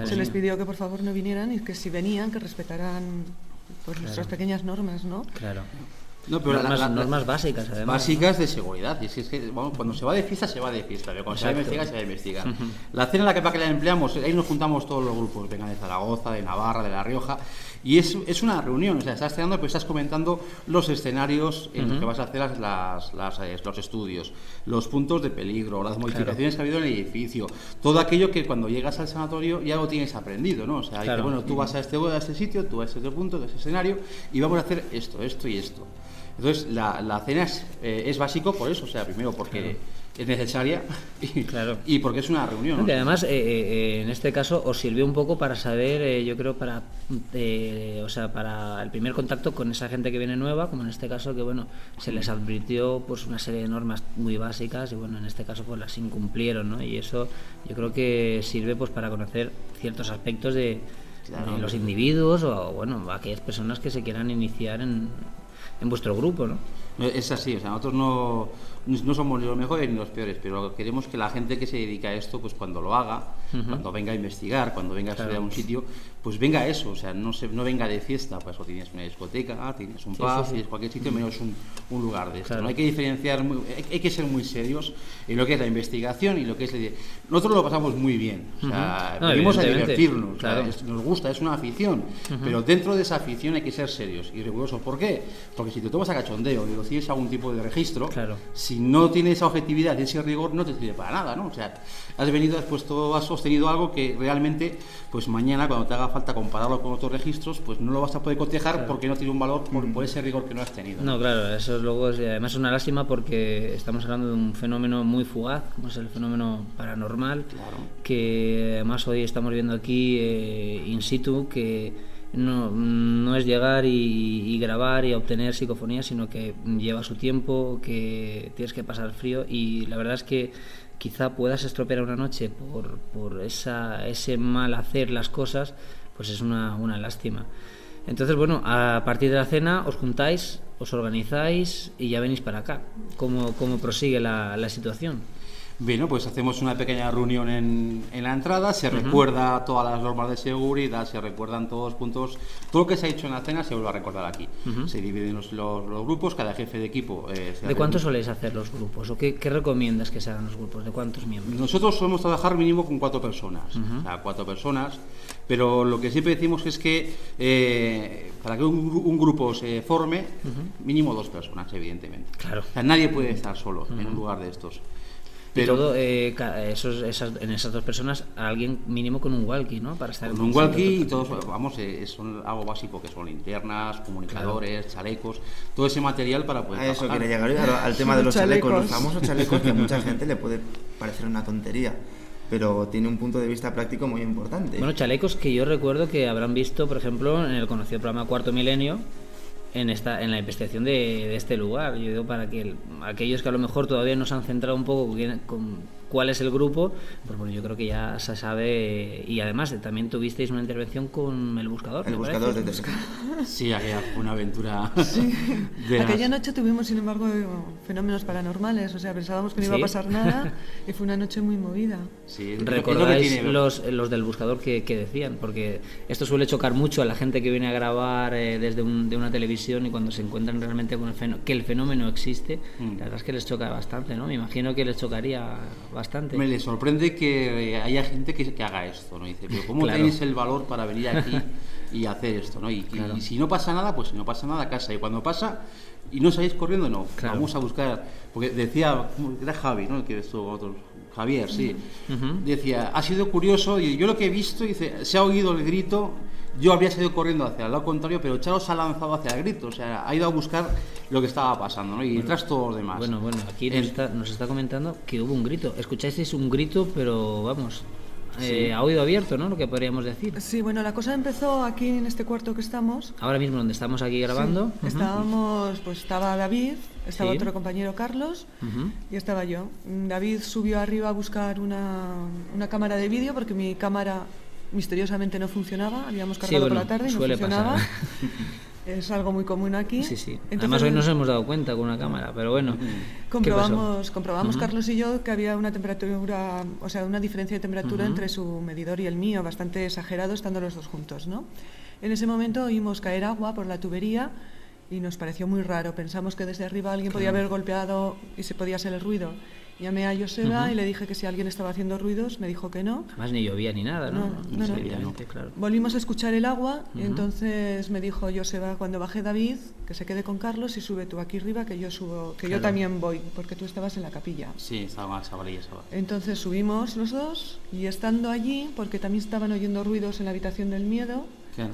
Se les pidió que por favor no vinieran y que si venían que respetaran pues nuestras pequeñas normas, ¿no? Claro. No, pero normas, las normas básicas, además. Básicas de seguridad. Y es que, cuando se va de fiesta, se va de fiesta. Pero cuando se va a investigar, se va a investigar. La cena en la que, para que la empleamos, ahí nos juntamos todos los grupos. Vengan de Zaragoza, de Navarra, de La Rioja. Y es, es una reunión. O sea, estás cenando, pues estás comentando los escenarios en los que vas a hacer las, las, eh, los estudios, los puntos de peligro, las modificaciones que ha habido en el edificio. Todo aquello que cuando llegas al sanatorio ya lo tienes aprendido, ¿no? O sea, que, bueno, tú vas a este, a este sitio, tú a este otro punto, a este escenario, y vamos a hacer esto, esto y esto. Entonces, la, la cena es, eh, es, básico por eso, o sea, primero porque es necesaria y, claro. y porque es una reunión. Y además, eh, eh, en este caso, os sirvió un poco para saber, yo creo, para, o sea, para el primer contacto con esa gente que viene nueva, como en este caso, que bueno, se les advirtió pues una serie de normas muy básicas y bueno, en este caso pues las incumplieron, ¿no? Y eso yo creo que sirve pues para conocer ciertos aspectos de, de los individuos o bueno, aquellas personas que se quieran iniciar en en vuestro grupo, ¿no? Es así, o sea, nosotros no, no somos ni los mejores ni los peores, pero queremos que la gente que se dedica a esto, pues cuando lo haga, cuando venga a investigar, cuando venga a estudiar a un sitio, pues venga a eso, o sea, no, se, no venga de fiesta, pues o tienes una discoteca, tienes un pub, tienes cualquier sitio, menos un, un lugar de esto. ¿no? Hay que diferenciar, hay, que ser muy serios en lo que es la investigación y lo que es... Nosotros lo pasamos muy bien, o sea, venimos a divertirnos, nos gusta, es una afición, pero dentro de esa afición hay que ser serios y rigurosos. ¿Por qué? Porque si te tomas a cachondeo y recibes algún tipo de registro, si no tienes esa objetividad y ese rigor, no te sirve para nada, ¿no? O sea, has venido, has puesto, has sostenido algo que realmente, pues mañana cuando te haga falta compararlo con otros registros, pues no lo vas a poder cotejar porque no tiene un valor por, ese rigor que no has tenido. No, claro, eso es luego además es una lástima porque estamos hablando de un fenómeno muy fugaz, como es el fenómeno paranormal, que además hoy estamos viendo aquí eh, in situ que no, no es llegar y, grabar y obtener psicofonía, sino que lleva su tiempo, que tienes que pasar frío y la verdad es que quizá puedas estropear una noche por, por esa, ese mal hacer las cosas, pues es una, una lástima. Entonces, bueno, a partir de la cena os juntáis, os organizáis y ya venís para acá. ¿Cómo, cómo prosigue la, la situación? Bueno, pues hacemos una pequeña reunión en, en la entrada, se recuerda todas las normas de seguridad, se recuerdan todos los puntos, todo lo que se ha hecho en la cena se vuelve a recordar aquí. Se dividen los, los, grupos, cada jefe de equipo. Eh, ¿De cuántos soléis hacer los grupos? ¿O qué, qué, recomiendas que sean los grupos? ¿De cuántos miembros? Nosotros solemos trabajar mínimo con cuatro personas, o sea, cuatro personas, pero lo que siempre decimos es que eh, para que un, grupo se forme, mínimo dos personas, evidentemente. Claro. O sea, nadie puede estar solo en un lugar de estos. Pero y todo, eh, esos, esas, en esas dos personas, alguien mínimo con un walkie, ¿no? Para estar con un walkie y todos, vamos, eh, son algo básico que son linternas, comunicadores, chalecos, todo ese material para poder. A eso quiere llegar al, tema de los chalecos. los famosos chalecos que a mucha gente le puede parecer una tontería pero tiene un punto de vista práctico muy importante. Bueno, chalecos que yo recuerdo que habrán visto, por ejemplo, en el conocido programa Cuarto Milenio, en esta en la investigación de, este lugar. Yo digo para que aquellos que a lo mejor todavía no se han centrado un poco cuál es el grupo, pues bueno, yo creo que ya se sabe. Y además también tuvisteis una intervención con el buscador. El buscador de Tesca. Sí, aquella fue una aventura. Aquella noche tuvimos, sin embargo, fenómenos paranormales. O sea, pensábamos que no iba a pasar nada y fue una noche muy movida. Sí, ¿Recordáis los, los del buscador que, decían? Porque esto suele chocar mucho a la gente que viene a grabar eh, desde de una televisión y cuando se encuentran realmente con el fenómeno, que el fenómeno existe, mm. la verdad es que les choca bastante, ¿no? Me imagino que les chocaría bastante. Me sorprende que haya gente que, que haga esto, ¿no? Dice, pero ¿cómo tenéis el valor para venir aquí y hacer esto, ¿no? Y, si no pasa nada, pues si no pasa nada, a casa. Y cuando pasa y no salís corriendo, no. Vamos a buscar. Porque decía, era Javi, ¿no? Que esto otro. Javier, sí. Decía, ha sido curioso y yo lo que he visto, dice, se ha oído el grito yo habría salido corriendo hacia el lado contrario, pero Charo se ha lanzado hacia el grito, o sea, ha ido a buscar lo que estaba pasando, ¿no? Y tras todo lo demás. Bueno, bueno, aquí nos, está, nos, está, comentando que hubo un grito. Escuchasteis un grito, pero vamos, eh, a oído abierto, ¿no? Lo que podríamos decir. Sí, bueno, la cosa empezó aquí en este cuarto que estamos. Ahora mismo donde estamos aquí grabando. Estábamos, pues estaba David, estaba otro compañero Carlos y estaba yo. David subió arriba a buscar una, una cámara de vídeo porque mi cámara misteriosamente no funcionaba, habíamos cargado por la tarde y no funcionaba. es algo muy común aquí. Sí, sí. Además hoy nos hemos dado cuenta con una cámara, pero bueno. Comprobamos, comprobamos Carlos y yo que había una temperatura, o sea, una diferencia de temperatura entre su medidor y el mío, bastante exagerado estando los dos juntos, ¿no? En ese momento oímos caer agua por la tubería y nos pareció muy raro. Pensamos que desde arriba alguien podía haber golpeado y se podía ser el ruido. Llamé a Joseba y le dije que si alguien estaba haciendo ruidos, me dijo que no. Además ni llovía ni nada, ¿no? no, no, Claro. Volvimos a escuchar el agua y entonces me dijo Joseba, cuando baje David, que se quede con Carlos y sube tú aquí arriba, que yo subo, que yo también voy, porque tú estabas en la capilla. Sí, estaba estaba estaba. Entonces subimos los dos y estando allí, porque también estaban oyendo ruidos en la habitación del miedo,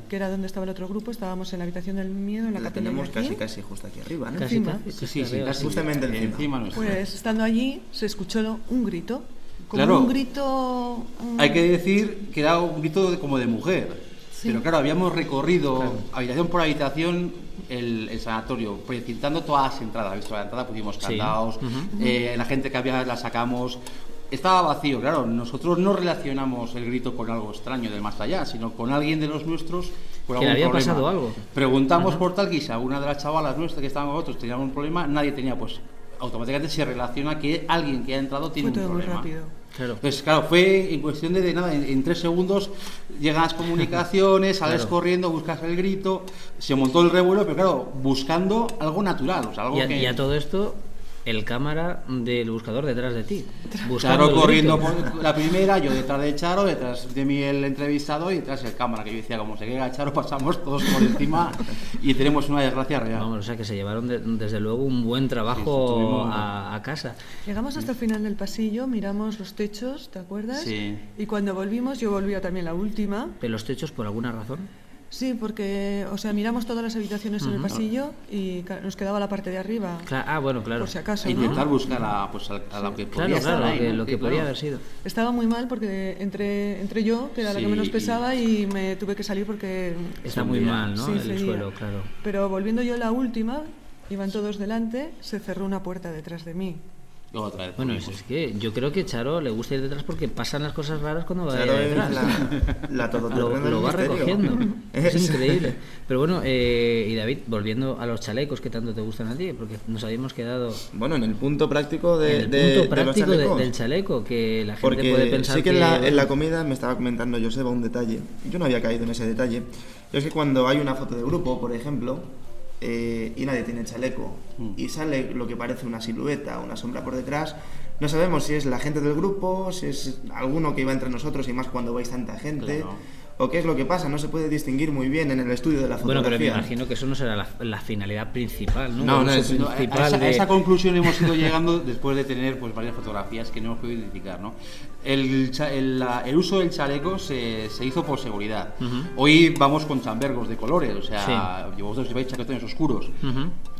que era donde estaba el otro grupo, estábamos en la habitación del miedo, en la, la tenemos casi casi justo aquí arriba, ¿no? Casi, sí, sí, sí, justamente encima. Pues estando allí se escuchó un grito, como un grito... Hay que decir que era un grito como de mujer. Pero claro, habíamos recorrido habitación por habitación el, sanatorio, precintando todas las entradas. Visto la entrada, pusimos candados, eh, la gente que había la sacamos, estaba vacío, claro. Nosotros no relacionamos el grito con algo extraño del más allá, sino con alguien de los nuestros. Por que había pasado algo. Preguntamos por tal quizá una de las chavalas nuestras que estaban con nosotros tenía un problema, nadie tenía, pues automáticamente se relaciona que alguien que ha entrado tiene un problema. Muy rápido. Claro. Entonces, claro, fue en cuestión de, nada, en, tres segundos llegan las comunicaciones, sales corriendo, buscas el grito, se montó el revuelo, pero claro, buscando algo natural. O sea, algo que... y a todo esto, el cámara del buscador detrás de ti. Charo corriendo por la primera, yo detrás de Charo, detrás de mí el entrevistado y detrás el cámara, que yo decía, como se queda Charo, pasamos todos por encima y tenemos una desgracia real. Vamos, o sea que se llevaron desde luego un buen trabajo a, casa. Llegamos hasta el final del pasillo, miramos los techos, ¿te acuerdas? Sí. Y cuando volvimos, yo volvía también la última. ¿Pero los techos por alguna razón? Sí, porque, o sea, miramos todas las habitaciones en el pasillo y nos quedaba la parte de arriba. ah, bueno, claro. Por si acaso. intentar buscar a, pues, a, lo que podía claro, claro, lo que, podía haber sido. Estaba muy mal porque entre, entre yo, que era la que menos pesaba, y me tuve que salir porque. Está muy mal, ¿no? el suelo, claro. Pero volviendo yo la última, iban todos delante, se cerró una puerta detrás de mí. Bueno, es, que yo creo que Charo le gusta ir detrás porque pasan las cosas raras cuando va detrás. La, lo, va recogiendo. es increíble. Pero bueno, eh, y David, volviendo a los chalecos que tanto te gustan a ti, porque nos habíamos quedado. Bueno, en el punto práctico de, punto práctico del chaleco, que la gente puede pensar. Sí que, En, la, en la comida me estaba comentando Joseba un detalle. Yo no había caído en ese detalle. es que cuando hay una foto de grupo, por ejemplo, eh, y nadie tiene chaleco mm. y sale lo que parece una silueta, una sombra por detrás, no sabemos si es la gente del grupo, si es alguno que iba entre nosotros y más cuando vais tanta gente. ¿O qué es lo que pasa? No se puede distinguir muy bien en el estudio de la fotografía. Bueno, pero me imagino que eso no será la, finalidad principal, ¿no? No, no, es, a, esa, conclusión hemos ido llegando después de tener pues varias fotografías que no hemos podido identificar, ¿no? El, el, uso del chaleco se, se hizo por seguridad. Hoy vamos con chambergos de colores, o sea, vosotros lleváis chaquetones oscuros.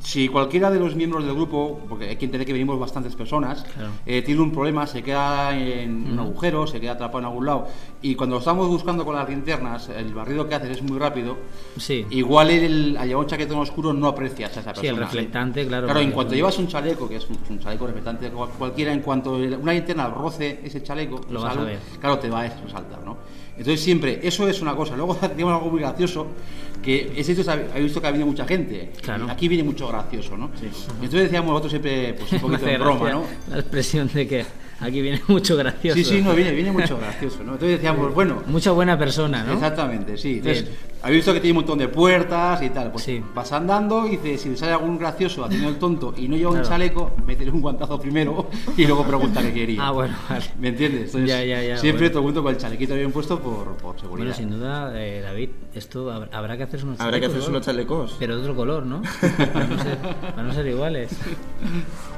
Si cualquiera de los miembros del grupo, porque hay que entender que venimos bastantes personas, eh, tiene un problema, se queda en un agujero, se queda atrapado en algún lado, y cuando estamos buscando con las linternas, el barrido que haces es muy rápido, sí. igual el, al llevar un chaquetón oscuro no aprecias a esa persona. Sí, el reflectante, claro. Claro, en cuanto llevas un chaleco, que es un, chaleco reflectante cualquiera, en cuanto una linterna roce ese chaleco, lo vas a ver. claro, te va a resaltar, ¿no? Entonces siempre, eso es una cosa. Luego tenemos algo muy gracioso, que es esto, he visto que ha venido mucha gente. Claro. Aquí viene mucho gracioso, ¿no? Entonces decíamos nosotros siempre, pues un poquito de broma, ¿no? La expresión de que Aquí viene mucho gracioso. Sí, sí, no, viene, viene mucho gracioso, ¿no? Entonces decíamos, bueno... Mucha buena persona, ¿no? Exactamente, sí. Entonces, habéis visto que tiene un montón de puertas y tal. Pues sí. vas andando y dice, si le sale algún gracioso haciendo el tonto y no lleva un chaleco, métele un guantazo primero y luego pregunta qué quería. Ah, bueno, vale. ¿Me entiendes? Entonces, ya, ya, ya, siempre el mundo con el chalequito bien puesto por, por seguridad. Bueno, sin duda, eh, David, esto habrá que hacerse unos chalecos. Habrá que hacerse unos chalecos. Pero de otro color, ¿no? para, no ser, para no ser iguales.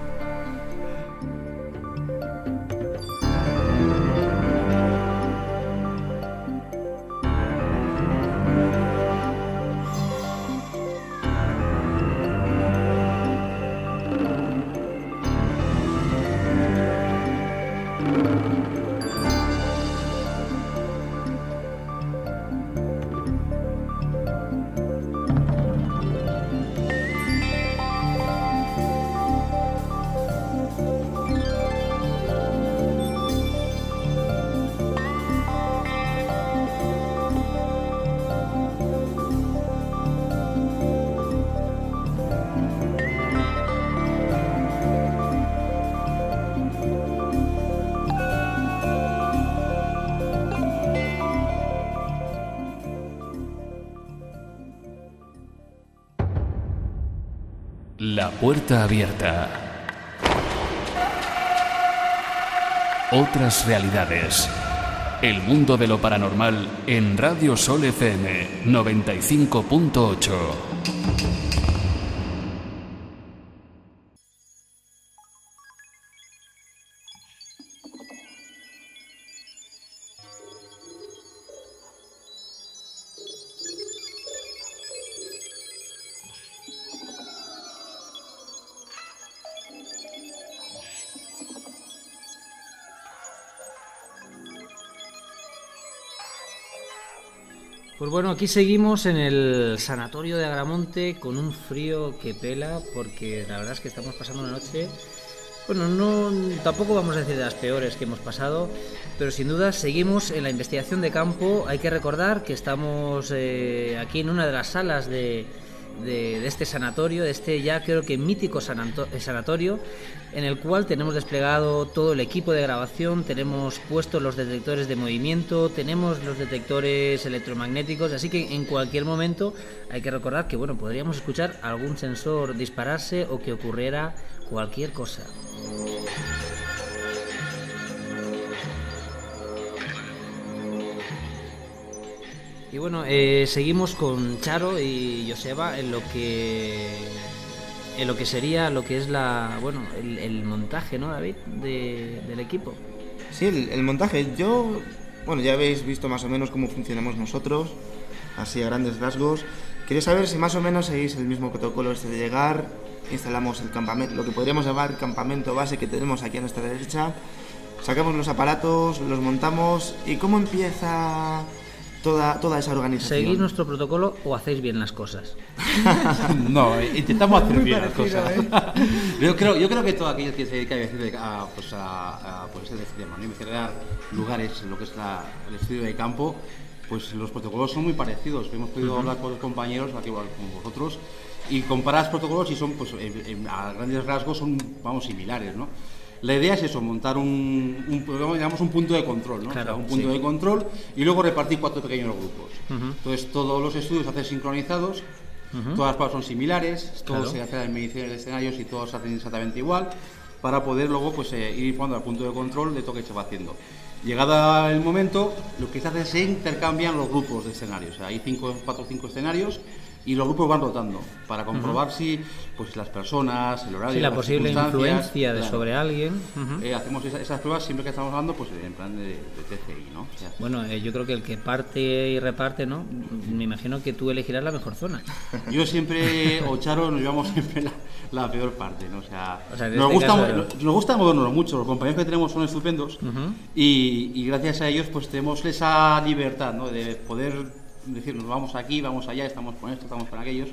Puerta abierta. Otras realidades. El mundo de lo paranormal en Radio Sol FM 95.8. Pues bueno, aquí seguimos en el sanatorio de Agramonte con un frío que pela porque la verdad es que estamos pasando una noche, bueno, no tampoco vamos a decir de las peores que hemos pasado, pero sin duda seguimos en la investigación de campo. Hay que recordar que estamos eh, aquí en una de las salas de, de, este sanatorio, de este ya creo que mítico sanatorio, en el cual tenemos desplegado todo el equipo de grabación, tenemos puestos los detectores de movimiento, tenemos los detectores electromagnéticos, así que en cualquier momento hay que recordar que bueno, podríamos escuchar algún sensor dispararse o que ocurriera cualquier cosa. Y bueno, eh, seguimos con Charo y Joseba en lo que en lo que sería lo que es la bueno el, montaje, ¿no, David, del equipo. Sí, el, montaje. Yo bueno ya habéis visto más o menos cómo funcionamos nosotros, así a grandes rasgos. Quería saber si más o menos seguís el mismo protocolo este de llegar, instalamos el campamento, lo que podríamos llamar campamento base que tenemos aquí a nuestra derecha, sacamos los aparatos, los montamos y cómo empieza toda, toda esa organización. ¿Seguís nuestro protocolo o hacéis bien las cosas? no, intentamos hacer bien las cosas. ¿eh? yo, creo, yo creo que todo aquello que se dedica a, pues a, pues ese tema, ¿no? crear lugares, lo que es el estudio de campo, pues los protocolos son muy parecidos. Hemos podido hablar con compañeros, aquí igual con vosotros, y comparar protocolos y son, pues, a grandes rasgos son, vamos, similares, ¿no? La idea es eso, montar un, digamos, un punto de control, ¿no? un punto de control y luego repartir cuatro pequeños grupos. Entonces, todos los estudios se hacen sincronizados, todas las pruebas son similares, todos se hacen en mediciones de escenarios y todos se hacen exactamente igual, para poder luego pues, eh, ir jugando al punto de control de todo que se va haciendo. Llegada el momento, lo que se hace es se intercambian los grupos de escenarios. hay cinco, cuatro o cinco escenarios y los grupos van rotando para comprobar si pues las personas, el horario, sí, la las posible influencia de claro. sobre alguien. Ujú. Eh, hacemos esa- esas pruebas siempre que estamos hablando pues en plan de, de TCI, ¿no? O sea, Bueno, eh, yo creo que el que parte y reparte, ¿no? Me imagino que tú elegirás la mejor zona. Yo siempre, o Charo, nos llevamos siempre la, la peor parte, ¿no? O sea, O sea, nos, este gusta, caso- nos, nos gusta movernos mucho, los compañeros que tenemos son estupendos Ujú. y, y gracias a ellos pues tenemos esa libertad, ¿no? De poder decir, nos vamos aquí, vamos allá, estamos con esto, estamos con aquellos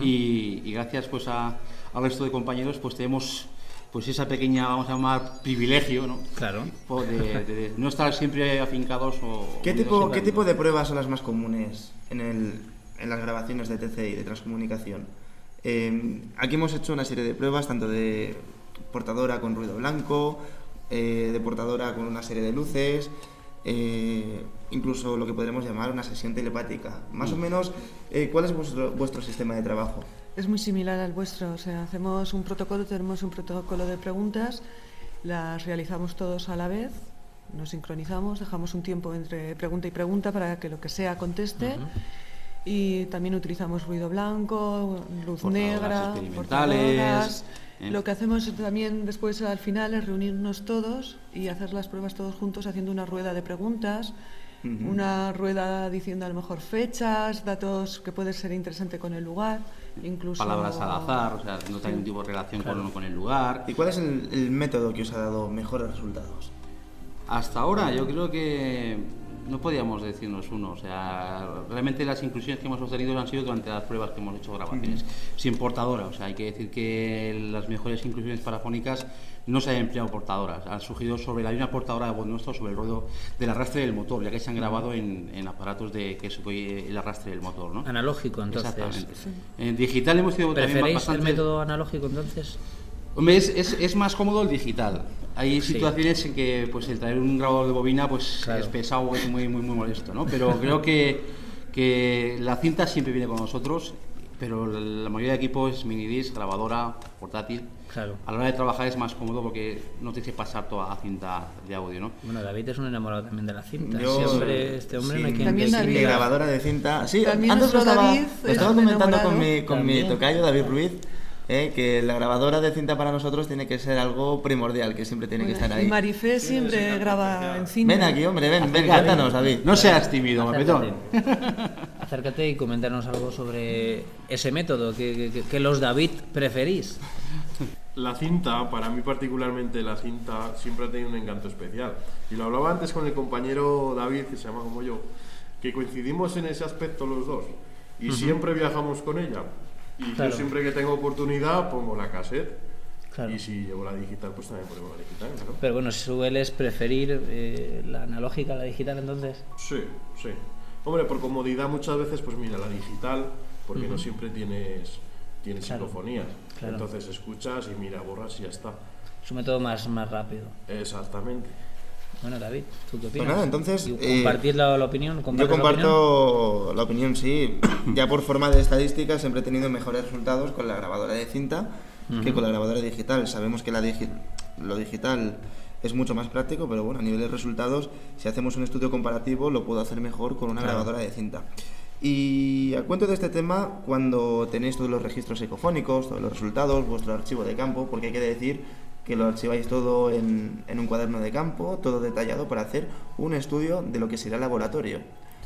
y, y gracias pues a- al resto de compañeros pues tenemos pues esa pequeña, vamos a llamar, privilegio, ¿no? Claro. De, de- de no estar siempre afincados o... ¿Qué tipo, ¿Qué tipo de pruebas son las más comunes en, el, en las grabaciones de TCI, de transcomunicación? Eh, aquí hemos hecho una serie de pruebas, tanto de portadora con ruido blanco, eh, de portadora con una serie de luces, eh, incluso lo que podremos llamar una sesión telepática. Más o menos, eh, ¿cuál es vuestro, vuestro sistema de trabajo? Es muy similar al vuestro, o sea, hacemos un protocolo, tenemos un protocolo de preguntas, las realizamos todos a la vez, nos sincronizamos, dejamos un tiempo entre pregunta y pregunta para que lo que sea conteste. Y también utilizamos ruido blanco, luz Portadoras negra, experimentales, portadoras. ¿eh? Lo que hacemos también después al final es reunirnos todos y hacer las pruebas todos juntos haciendo una rueda de preguntas, Ujú. una rueda diciendo a lo mejor fechas, datos que puede ser interesante con el lugar, incluso Palabras al azar, o sea, no tiene ningún tipo de relación con, con el lugar. ¿Y cuál es el, el método que os ha dado mejores resultados? Hasta ahora yo creo que no podíamos decirnos uno, o sea, realmente las inclusiones que hemos obtenido han sido durante las pruebas que hemos hecho grabaciones, sin portadora, o sea, hay que decir que las mejores inclusiones parafónicas no se han empleado portadoras, han surgido sobre la línea portadora de voz nuestro, sobre el ruedo del arrastre del motor, ya que se han grabado en, en aparatos de que se el arrastre del motor, ¿no? Analógico, entonces. Exactamente. En digital hemos sido también ¿Preferéis bastante... el método analógico entonces? Hombre, es, es, es más cómodo el digital. Hay Sí. situaciones en que pues el traer un grabador de bobina pues Claro. es pesado, es muy, muy, muy molesto, ¿no? Pero creo que, que la cinta siempre viene con nosotros, pero la mayoría de equipos es minidisc, grabadora, portátil. Claro. A la hora de trabajar es más cómodo porque no tienes que pasar toda la cinta de audio, ¿no? Bueno, David es un enamorado también de la cinta. Yo, Este hombre, este hombre no hay quien También David. mi grabadora de cinta. Sí, También antes lo estaba, David lo es estaba un comentando con mi, con mi tocayo David Ruiz, eh, que la grabadora de cinta para nosotros tiene que ser algo primordial, que siempre tiene que estar Y ahí. Marifé siempre graba en cinta. Ven aquí, hombre, ven, ven, Acércate. cuéntanos, David. No seas tímido, Acércate. Acércate y coméntanos algo sobre ese método que, que- que los David preferís. La cinta, para mí particularmente la cinta, siempre ha tenido un encanto especial. Y lo hablaba antes con el compañero David, que se llama como yo, que coincidimos en ese aspecto los dos. Y siempre viajamos con ella. Y Claro. yo siempre que tengo oportunidad pongo la cassette. Claro. Y si llevo la digital, pues también ponemos la digital, claro. Pero bueno, sueles preferir eh, la analógica a la digital, entonces. Sí, sí. Hombre, por comodidad muchas veces, pues mira, la digital, porque no siempre tienes, tienes Claro, psicofonías. claro. Entonces escuchas y mira, borras y ya está. Es un método más, más rápido. Exactamente. Bueno, David, ¿tú qué opinas? Pues nada, entonces, ¿Y eh, ¿Compartir la, la opinión? Yo ¿Compartes la opinión? comparto la opinión, sí. Ya por forma de estadística siempre he tenido mejores resultados con la grabadora de cinta que con la grabadora digital. Sabemos que la digi- lo digital es mucho más práctico, pero bueno, a nivel de resultados, si hacemos un estudio comparativo, lo puedo hacer mejor con una Claro. grabadora de cinta. Y a cuento de este tema, cuando tenéis todos los registros ecofónicos, todos los resultados, vuestro archivo de campo, porque hay que decir que lo archiváis todo en, en un cuaderno de campo, todo detallado para hacer un estudio de lo que será el laboratorio.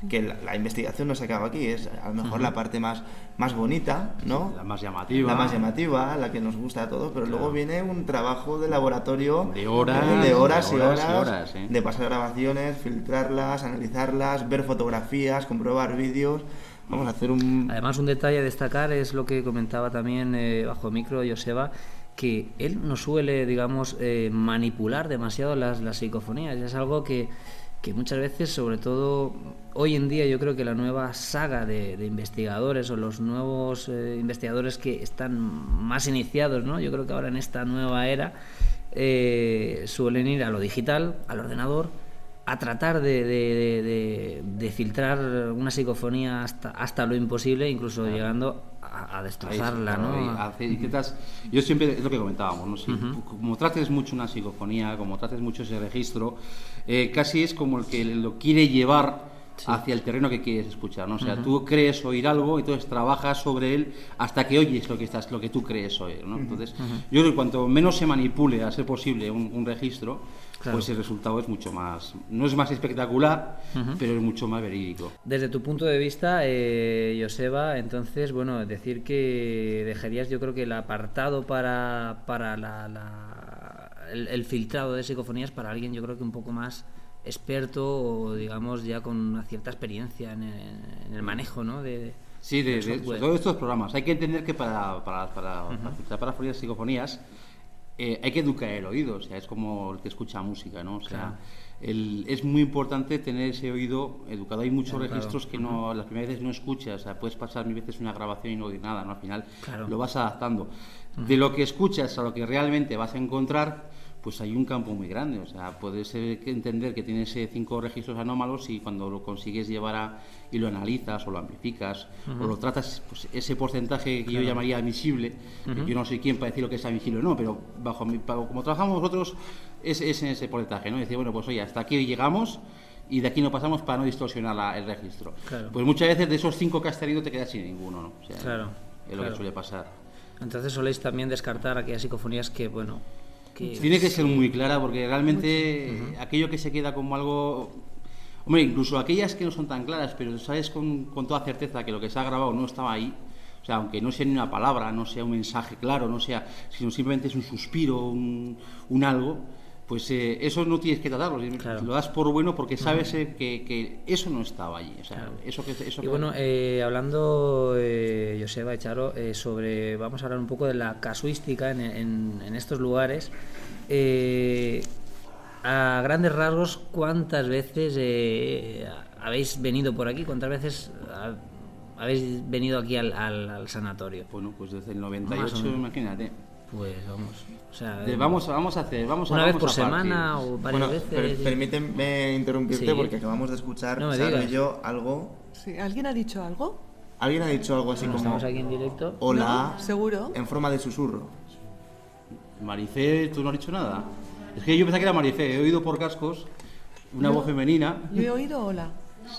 Que la, la investigación no se acaba aquí, es a lo mejor la parte más, más bonita, ¿no? La más llamativa. La más llamativa, la que nos gusta a todos, pero luego viene un trabajo de laboratorio De horas, eh, de horas, de y horas horas, y horas, ¿eh? de pasar grabaciones, filtrarlas, analizarlas, ver fotografías, comprobar vídeos. Vamos a hacer un... Además, un detalle a destacar es lo que comentaba también eh, bajo micro Joseba, que él no suele, digamos, eh, manipular demasiado las, las psicofonías. Es algo que, que muchas veces, sobre todo hoy en día, yo creo que la nueva saga de, investigadores o los nuevos eh, investigadores que están más iniciados, ¿no? Yo creo que ahora en esta nueva era eh, suelen ir a lo digital, al ordenador, a tratar de, de- de- filtrar una psicofonía hasta, hasta lo imposible, incluso llegando a, a destrozarla, ¿no? claro, hace- intentas- yo siempre, es lo que comentábamos, ¿no? Si como trates mucho una psicofonía, como trates mucho ese registro, eh, casi es como el que lo quiere llevar hacia el terreno que quieres escuchar, ¿no? O sea, tú crees oír algo y entonces trabajas sobre él hasta que oyes lo que estás, lo que tú crees oír, ¿no? Entonces, yo creo que cuanto menos se manipule a ser posible un, registro, pues el resultado es mucho más, no es más espectacular, pero es mucho más verídico. Desde tu punto de vista, eh, Joseba, entonces, bueno, decir que dejarías yo creo que el apartado para, para la, el, filtrado de psicofonías para alguien yo creo que un poco más experto o digamos ya con una cierta experiencia en el, manejo ¿no? de, sí, de, todos estos programas. Hay que entender que para, para, para, para, para psicofonías eh, hay que educar el oído, o sea, es como el que escucha música, ¿no? O sea, el, es muy importante tener ese oído educado. Hay muchos registros que no, las primeras veces no escuchas, o sea, puedes pasar mil veces una grabación y no oír nada, ¿no? Al final lo vas adaptando. De lo que escuchas a lo que realmente vas a encontrar, pues hay un campo muy grande. O sea, puedes entender que tienes cinco registros anómalos y cuando lo consigues llevar a, y lo analizas o lo amplificas o lo tratas, pues ese porcentaje que yo llamaría admisible, yo no soy quien para decir lo que es admisible o no, pero bajo mi, como trabajamos nosotros, es, en ese porcentaje, ¿no? Decir, bueno, pues oye, hasta aquí llegamos y de aquí no pasamos para no distorsionar el registro. Pues muchas veces de esos cinco que has tenido te quedas sin ninguno, ¿no? claro. Es lo que suele pasar. Entonces soléis también descartar aquellas psicofonías que, bueno, tiene que ser muy clara porque realmente aquello que se queda como algo... Hombre, incluso aquellas que no son tan claras, pero sabes con, con, toda certeza que lo que se ha grabado no estaba ahí, o sea, aunque no sea ni una palabra, no sea un mensaje claro, no sea, sino simplemente es un suspiro, un, un algo, pues eh, eso no tienes que tratarlo, lo das por bueno porque sabes eh, que, eso no estaba allí. eso que, eso y bueno, eh, hablando, eh, Joseba Echaro, sobre, vamos a hablar un poco de la casuística en, en, estos lugares. a grandes rasgos, ¿cuántas veces habéis venido por aquí? ¿Cuántas veces habéis venido aquí al, al, sanatorio? Bueno, pues desde el 98, imagínate. Pues vamos. O sea, vamos, vamos a hacer. Vamos una vez por semana o varias veces. permíteme interrumpirte porque acabamos de escuchar, no yo, algo. Sí, ¿Alguien ha dicho algo? ¿Alguien ha dicho algo así como. Estamos aquí en directo. Hola. ¿Seguro? En forma de susurro. Maricé, ¿tú no has dicho nada? Es que yo pensaba que era Maricé, he oído por cascos una voz femenina. Yo he oído hola.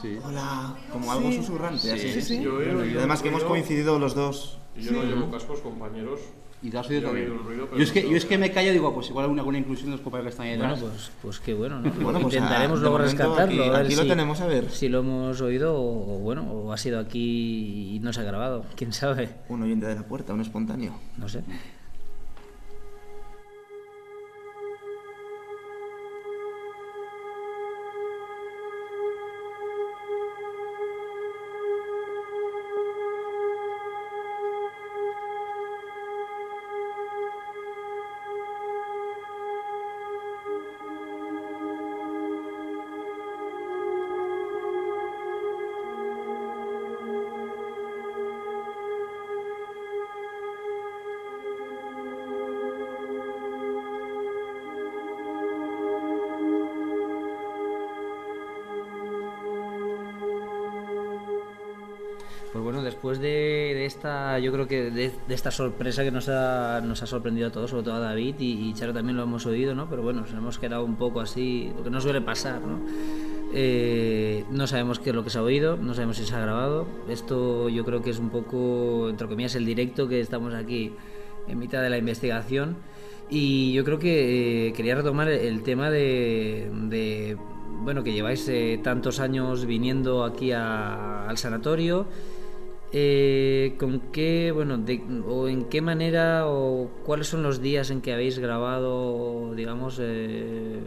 Sí. Hola, como algo susurrante, así. Sí, y además que hemos coincidido los dos. Y yo no llevo cascos, compañeros. Y te has oído también. yo, es que, yo es que me callo digo, pues igual alguna, alguna inclusión de los compañeros que están ahí Bueno, pues, pues qué bueno, ¿no? bueno, pues Intentaremos luego rescatarlo. Aquí, aquí lo tenemos a ver. Si lo hemos oído o, bueno, o ha sido aquí y no se ha grabado. ¿Quién sabe? Un oyente de la puerta, un espontáneo. No sé. Yo creo que de, esta sorpresa que nos ha, nos ha sorprendido a todos, sobre todo a David y, Charo también lo hemos oído, ¿no? Pero bueno, nos hemos quedado un poco así, porque no suele pasar, ¿no? Eh, no sabemos qué es lo que se ha oído, no sabemos si se ha grabado. Esto yo creo que es un poco, entre comillas, el directo que estamos aquí en mitad de la investigación. Y yo creo que eh, quería retomar el tema de, bueno, que lleváis eh, tantos años viniendo aquí al sanatorio eh, ¿Con qué, bueno, o en qué manera o cuáles son los días en que habéis grabado, digamos, eh,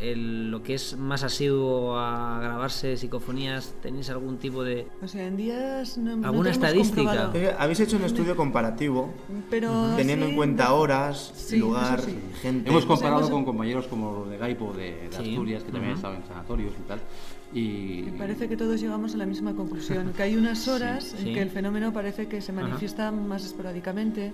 lo que es más asiduo a grabarse psicofonías? ¿Tenéis algún tipo de... O sea, en días... ¿Alguna estadística? Eh, habéis hecho un estudio comparativo, pero teniendo en cuenta horas, lugar, gente... Hemos comparado con compañeros como de Gaipo, de, Asturias, que también han estado en sanatorios y tal. Y... Me parece que todos llegamos a la misma conclusión, que hay unas horas en que el fenómeno parece que se manifiesta más esporádicamente.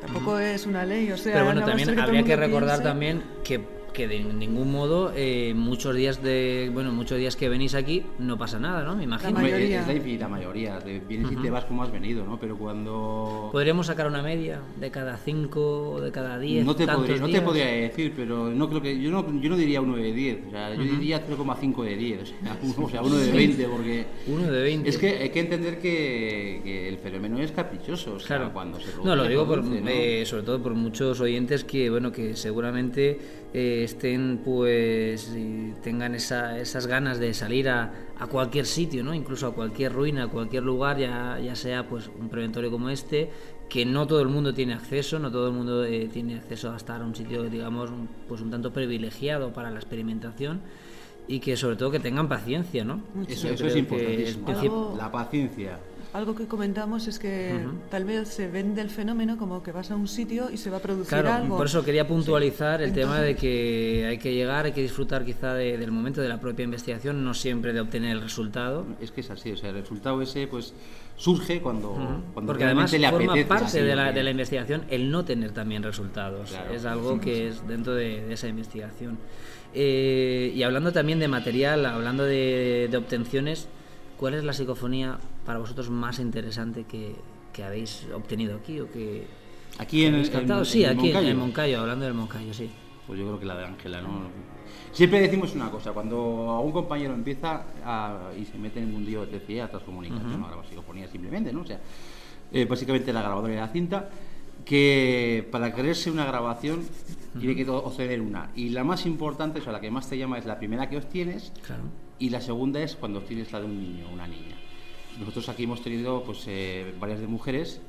Tampoco es una ley, o sea... Pero bueno, también habría que recordar también que que de ningún modo eh, muchos días de bueno muchos días que venís aquí no pasa nada no me imagino La mayoría. Es la infinita mayoría. Te vienes y te vas como has venido, ¿no? Pero cuando. podríamos sacar una media de cada cinco de cada diez No te, podría, no te días? podría decir, pero no creo que yo no, yo no diría uno de 10, o sea, yo diría 0,5 de 10, o sea, uno, o sea, uno de 20, porque uno de 20 es que hay que entender que, que el fenómeno es caprichoso, o sea, Claro. cuando se no, lo produce, digo por, produce, ¿no? eh, sobre todo por muchos oyentes que, bueno, que seguramente eh, estén, pues, y tengan esa- esas ganas de salir a, a cualquier sitio, ¿no? Incluso a cualquier ruina, a cualquier lugar, ya, ya sea, pues, un preventorio como este, que no todo el mundo tiene acceso, no todo el mundo eh, tiene acceso a estar a un sitio, digamos, un- pues, un tanto privilegiado para la experimentación y que, sobre todo, que tengan paciencia, ¿no? Eso, eso es importantísimo, la paciencia. Algo que comentamos es que tal vez se vende el fenómeno como que vas a un sitio y se va a producir Claro, algo. por eso quería puntualizar el tema de que hay que llegar, hay que disfrutar quizá de- del momento de la propia investigación, no siempre de obtener el resultado. Es que es así, o sea, el resultado ese pues surge cuando, cuando Porque además le forma apetece. parte así, de la, de la investigación el no tener también resultados. Claro. Es algo que es dentro de, de esa investigación. Eh, y hablando también de material, hablando de, de obtenciones, ¿cuál es la psicofonía para vosotros más interesante que, que habéis obtenido aquí o que Aquí en, en sí, aquí en- Moncayo. en Moncayo, hablando del Moncayo, sí. Pues yo creo que la de Ángela, ¿no? Siempre decimos una cosa, cuando un compañero empieza a- y se mete en el mundillo de TCE, a transcomunicación, no graba psicofonía simplemente, ¿no? O sea, eh, básicamente la grabadora y la cinta, que para creerse una grabación tiene que obtener una. Y la más importante, o sea, la que más te llama es la primera que obtienes Claro. Y la segunda es cuando obtienes la de un niño o una niña. Nosotros aquí hemos tenido pues eh, varias de mujeres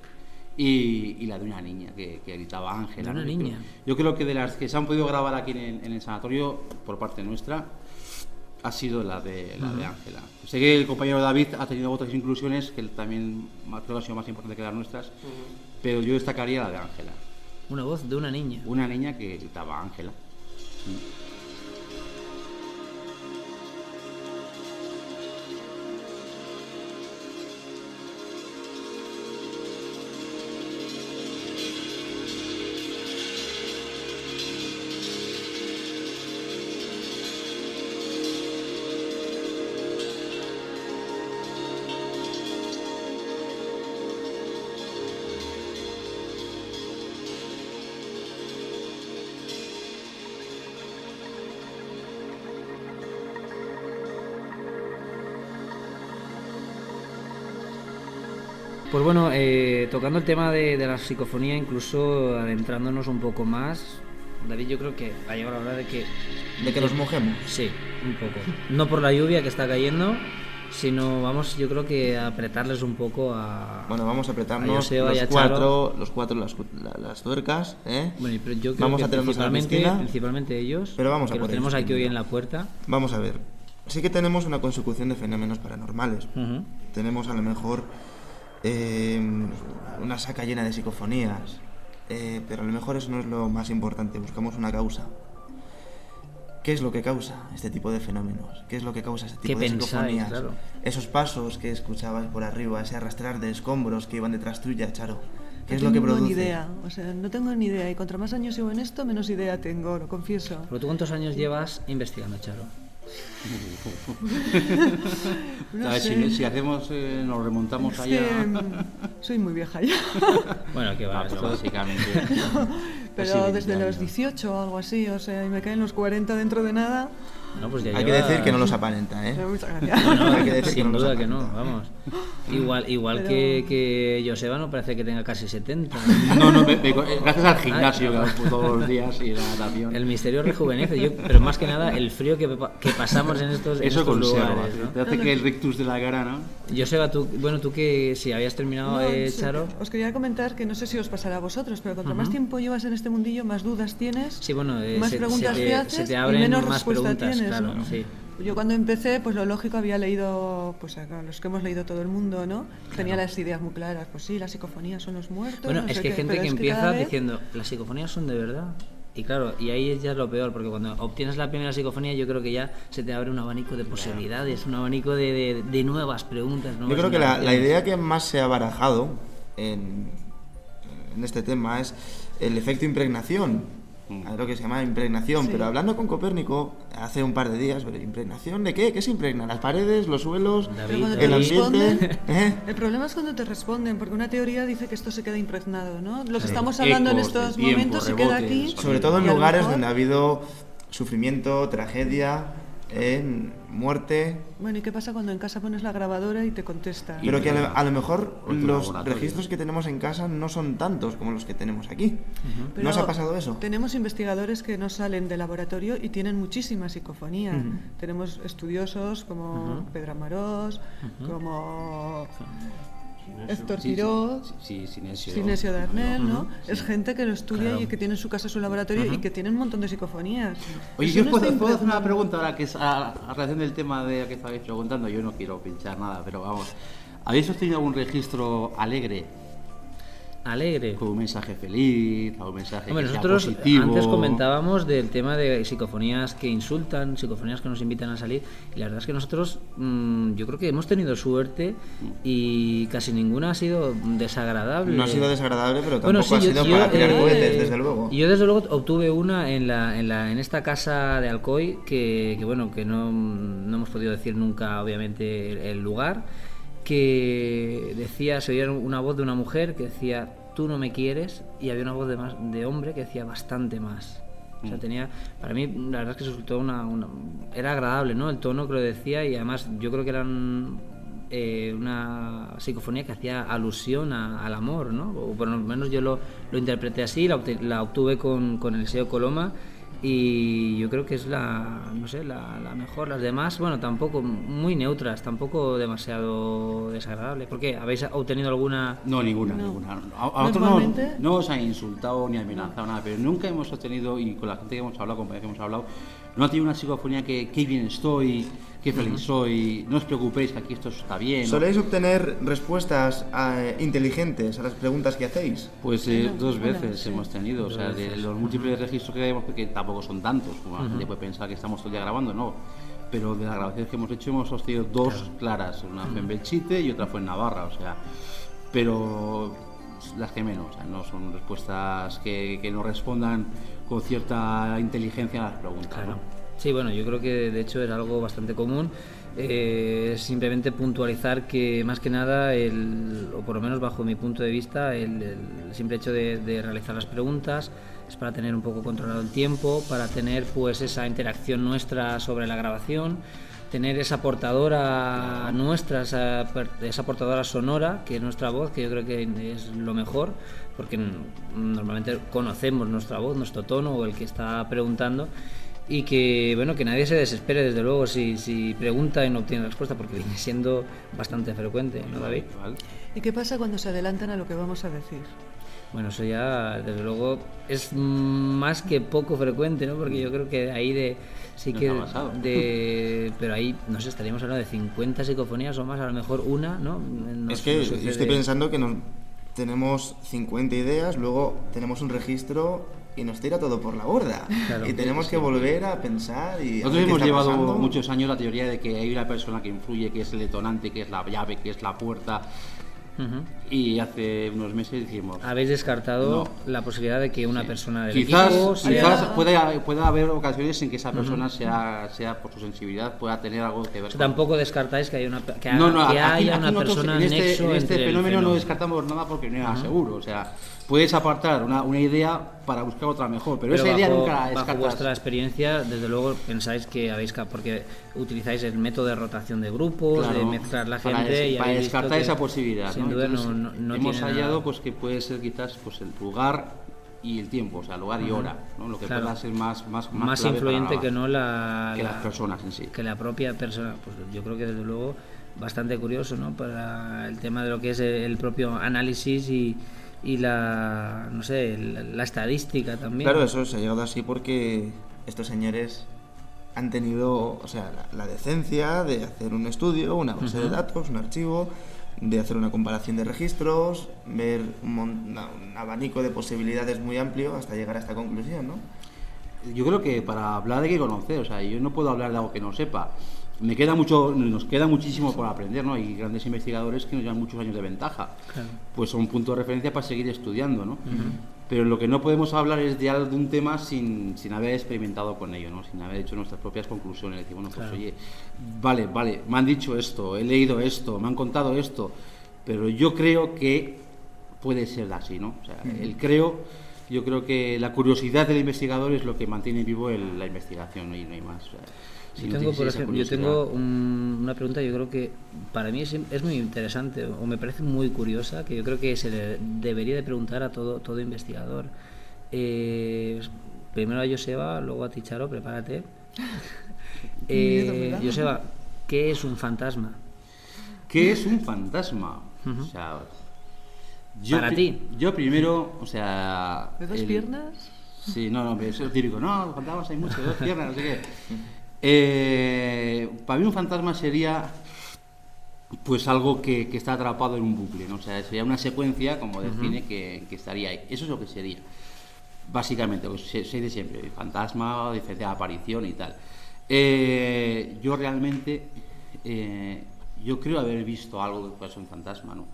y, y la de una niña que, que gritaba Ángela. Una niña. Yo creo que de las que se han podido grabar aquí en, el- en el sanatorio por parte nuestra ha sido la de la de Ángela. Sé que el compañero David ha tenido otras inclusiones que también creo que ha sido más importante que las nuestras, pero yo destacaría la de Ángela. Una voz de una niña. Una niña que gritaba Ángela. Pues bueno, eh, tocando el tema de, de la psicofonía, incluso adentrándonos un poco más, David, yo creo que ha llegado la hora de que... De que nos mojemos. Sí, un poco. No por la lluvia que está cayendo, sino vamos, yo creo que a apretarles un poco a... Bueno, vamos a a apretarnos Joseba y los a cuatro, los cuatro las, las tuercas, ¿eh? Bueno, pero yo creo Vamos que a a principalmente, principalmente ellos, Pero vamos a que los por tenemos aquí hoy en la puerta. Vamos a ver. Sí que tenemos una consecución de fenómenos paranormales. Ujú. Tenemos a lo mejor eh, una saca llena de psicofonías, eh, pero a lo mejor eso no es lo más importante. Buscamos una causa. ¿Qué es lo que causa este tipo de fenómenos? ¿Qué es lo que causa este ¿Qué tipo de pensáis, psicofonías? claro? Esos pasos que escuchabas por arriba, ese arrastrar de escombros que iban detrás tuya, Charo. ¿Qué No es lo que tengo produce? ni idea, o sea, no tengo ni idea. Y contra más años llevo en esto, menos idea tengo, lo confieso. Pero tú cuántos años llevas investigando, Charo? No A ver, si, si hacemos, eh, nos remontamos allá. mm, soy muy vieja ya. Bueno, que va, Ah, pero básicamente. Pero casi 20 desde los años. 18 o algo así, o sea, y me caen los 40 dentro de nada. No, pues ya Hay que llevas- decir que no los aparenta, ¿eh? No, no, Hay que decir que sin no los duda que no, vamos. Igual, igual Pero- que, que Joseba no parece que tenga casi 70. No, no, me- me- gracias al gimnasio que hago todos los días y la natación. El misterio rejuvenece, yo- pero más que nada el frío que, que pasamos en estos, en Eso estos conserva, lugares. ¿no? te hace que el rictus de la cara, ¿no? Joseba, tú, bueno, tú que si habías terminado, No, eh, sí, Charo. Os quería comentar que no sé si os pasará a vosotros, pero cuanto más tiempo llevas en este mundillo, más dudas tienes, Sí, bueno, eh, más se, preguntas se te, te haces se te y abren menos más respuesta preguntas, tienes. Claro, ¿no? sí. Yo cuando empecé, pues lo lógico había leído, pues a los que hemos leído todo el mundo, ¿no? Tenía las ideas muy claras, pues sí, las psicofonías son los muertos. Bueno, no es sé que hay gente que empieza cada vez- diciendo, las psicofonías son de verdad. Y claro, y ahí ya es lo peor, porque cuando obtienes la primera psicofonía, yo creo que ya se te abre un abanico de posibilidades, un abanico de, de- de nuevas preguntas. Yo nuevas creo que la, la idea que más se ha barajado en, en este tema es el efecto impregnación. Mm. Hay lo que se llama impregnación, pero hablando con Copérnico hace un par de días, pero ¿impregnación de qué? ¿Qué se impregna? ¿Las paredes, los suelos, el ambiente? ¿Eh? El problema es cuando te responden, porque una teoría dice que esto se queda impregnado, ¿no? Lo que estamos hablando en estos momentos se queda aquí. Sobre todo en lugares donde ha habido sufrimiento, tragedia, en muerte. Bueno, ¿y qué pasa cuando en casa pones la grabadora y te contesta? Pero que a lo, mejor los registros que tenemos en casa no son tantos como los que tenemos aquí. ¿No os ha pasado eso? Tenemos investigadores que no salen del laboratorio y tienen muchísima psicofonía. Tenemos estudiosos como Pedro Amarós, como Héctor Tiró, sí, Sinesio, Darnell, ¿no? Es gente que lo estudia y que tiene en su casa su laboratorio y que tiene un montón de psicofonías. Oye, yo puedo, hacer una pregunta ahora que es a, a relación del tema de que estabais preguntando. Yo no quiero pinchar nada, pero vamos. ¿Habéis obtenido algún registro alegre alegre. Con un mensaje feliz, un mensaje Hombre, nosotros antes comentábamos del tema de psicofonías que insultan, psicofonías que nos invitan a salir, y la verdad es que nosotros mm, yo creo que hemos tenido suerte y casi ninguna ha sido desagradable. No ha sido desagradable, pero tampoco ha sido para tirar eh, cohetes, desde luego. Yo desde luego obtuve una en la, en, la, en esta casa de Alcoy que, que bueno, que no, no hemos podido decir nunca obviamente el lugar que decía, se oía una voz de una mujer que decía, tú no me quieres, y había una voz de, más, de hombre que decía bastante más. O sea, mm. tenía, para mí, la verdad es que resultó una, era agradable, ¿no? El tono que lo decía y además yo creo que eran eh, una psicofonía que hacía alusión al amor, ¿no? O por lo menos yo lo, lo interpreté así, la, obtuve con, con el sello Coloma y yo creo que es la, no sé, la, la, mejor. Las demás, bueno, tampoco muy neutras, tampoco demasiado desagradable. ¿Por qué? ¿Habéis obtenido alguna? No, ninguna, ninguna. A, nosotros no, os han insultado ni amenazado nada, pero nunca hemos obtenido, y con la gente que hemos hablado, con que hemos hablado, no ha tenido una psicofonía que qué bien estoy, qué feliz soy, no os preocupéis que aquí esto está bien. ¿Soléis obtener respuestas eh, inteligentes a las preguntas que hacéis? Pues eh, dos veces hemos tenido, o sea, de los múltiples registros que tenemos, porque tampoco son tantos, como la gente puede pensar que estamos todo el día grabando, no. Pero de las grabaciones que hemos hecho hemos obtenido dos claras, una fue en Belchite y otra fue en Navarra, o sea, pero las que menos, o sea, no son respuestas que, que nos respondan con cierta inteligencia a las preguntas. Sí, bueno, yo creo que de hecho es algo bastante común. Eh, simplemente puntualizar que más que nada, el, o por lo menos bajo mi punto de vista, el, simple hecho de, realizar las preguntas es para tener un poco controlado el tiempo, para tener pues esa interacción nuestra sobre la grabación, tener esa portadora nuestra, esa, esa portadora sonora, que es nuestra voz, que yo creo que es lo mejor, porque normalmente conocemos nuestra voz, nuestro tono o el que está preguntando y que bueno que nadie se desespere desde luego si, si pregunta y no obtiene respuesta porque viene siendo bastante frecuente ¿no David? ¿y qué pasa cuando se adelantan a lo que vamos a decir? Bueno, eso ya, desde luego, es más que poco frecuente, ¿no? Porque yo creo que ahí de. Sí que. De, pero ahí, no sé, estaríamos hablando de 50 psicofonías o más, a lo mejor una, ¿no? es que yo estoy pensando que nos, tenemos 50 ideas, luego tenemos un registro y nos tira todo por la borda. y tenemos que volver a pensar y... Nosotros hemos llevado muchos años la teoría de que hay una persona que influye, que es el detonante, que es la llave, que es la puerta, y hace unos meses dijimos... Habéis descartado la posibilidad de que una persona del quizás, equipo Quizás pueda, haber ocasiones en que esa persona sea, sea por su sensibilidad, pueda tener algo que ver con... Tampoco descartáis que haya una, que, haya una persona en este, en este fenómeno, no descartamos nada porque no era seguro. O sea, puedes apartar una, una idea para buscar otra mejor, pero, esa idea nunca la descartas. Bajo vuestra experiencia, desde luego pensáis que habéis porque utilizáis el método de rotación de grupos, de mezclar la gente y para descartar esa posibilidad. Sin duda no, no, hemos hallado pues que puede ser quizás pues el lugar y el tiempo, o sea, lugar y hora, ¿no? lo que pueda ser más más, más, influyente que no la, que las personas en sí. Que la propia persona, pues yo creo que desde luego bastante curioso, ¿no? Para el tema de lo que es el propio análisis y y la, no sé, la, estadística también. Claro, eso se ha llegado así porque estos señores han tenido, o sea, la, decencia de hacer un estudio, una base de datos, un archivo, de hacer una comparación de registros, ver un, un, abanico de posibilidades muy amplio hasta llegar a esta conclusión, ¿no? Yo creo que para hablar hay que conocer, o sea, yo no puedo hablar de algo que no sepa. Me queda mucho, nos queda muchísimo por aprender, ¿no? Hay grandes investigadores que nos llevan muchos años de ventaja. Pues son un punto de referencia para seguir estudiando, ¿no? Pero lo que no podemos hablar es de, de un tema sin, sin, haber experimentado con ello, ¿no? Sin haber hecho nuestras propias conclusiones. Decir, bueno, pues oye, vale, vale, me han dicho esto, he leído esto, me han contado esto, pero yo creo que puede ser así, ¿no? O sea, el creo, yo creo que la curiosidad del investigador es lo que mantiene vivo la investigación y no hay más. Yo tengo, por ejemplo, yo tengo una pregunta, yo creo que para mí es, es, muy interesante o me parece muy curiosa, que yo creo que se le debería de preguntar a todo, todo investigador. Eh, primero a Joseba, luego a Ticharo, prepárate. eh, Joseba, ¿qué es un fantasma? ¿Qué es un fantasma? O sea, yo Para ti. Yo primero, o sea... ¿De dos piernas? Sí, no, no, eso es típico. No, fantasmas hay mucho, de dos piernas, no sé qué. Eh, para mí un fantasma sería pues algo que, que, está atrapado en un bucle, ¿no? O sea, sería una secuencia, como define, que, que, estaría ahí. Eso es lo que sería. Básicamente, pues, sé, de siempre, fantasma, diferente aparición y tal. Eh, yo realmente, eh, yo creo haber visto algo que puede ser un fantasma, ¿no?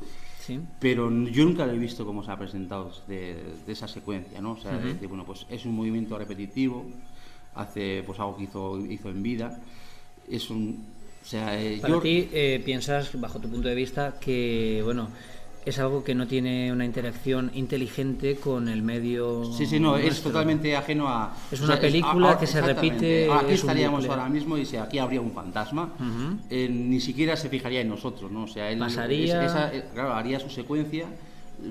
Pero yo nunca lo he visto como se ha presentado de, esa secuencia, ¿no? O sea, bueno, pues es un movimiento repetitivo, hace pues algo que hizo, hizo en vida, es un... O sea, eh, Para ti, eh, piensas, bajo tu punto de vista, que, bueno, es algo que no tiene una interacción inteligente con el medio. Sí, sí, no, es totalmente ajeno a. Es una película que se repite. Aquí estaríamos ahora mismo y si aquí habría un fantasma, eh, ni siquiera se fijaría en nosotros, ¿no? O sea, él Pasaría. Eh, claro, haría su secuencia.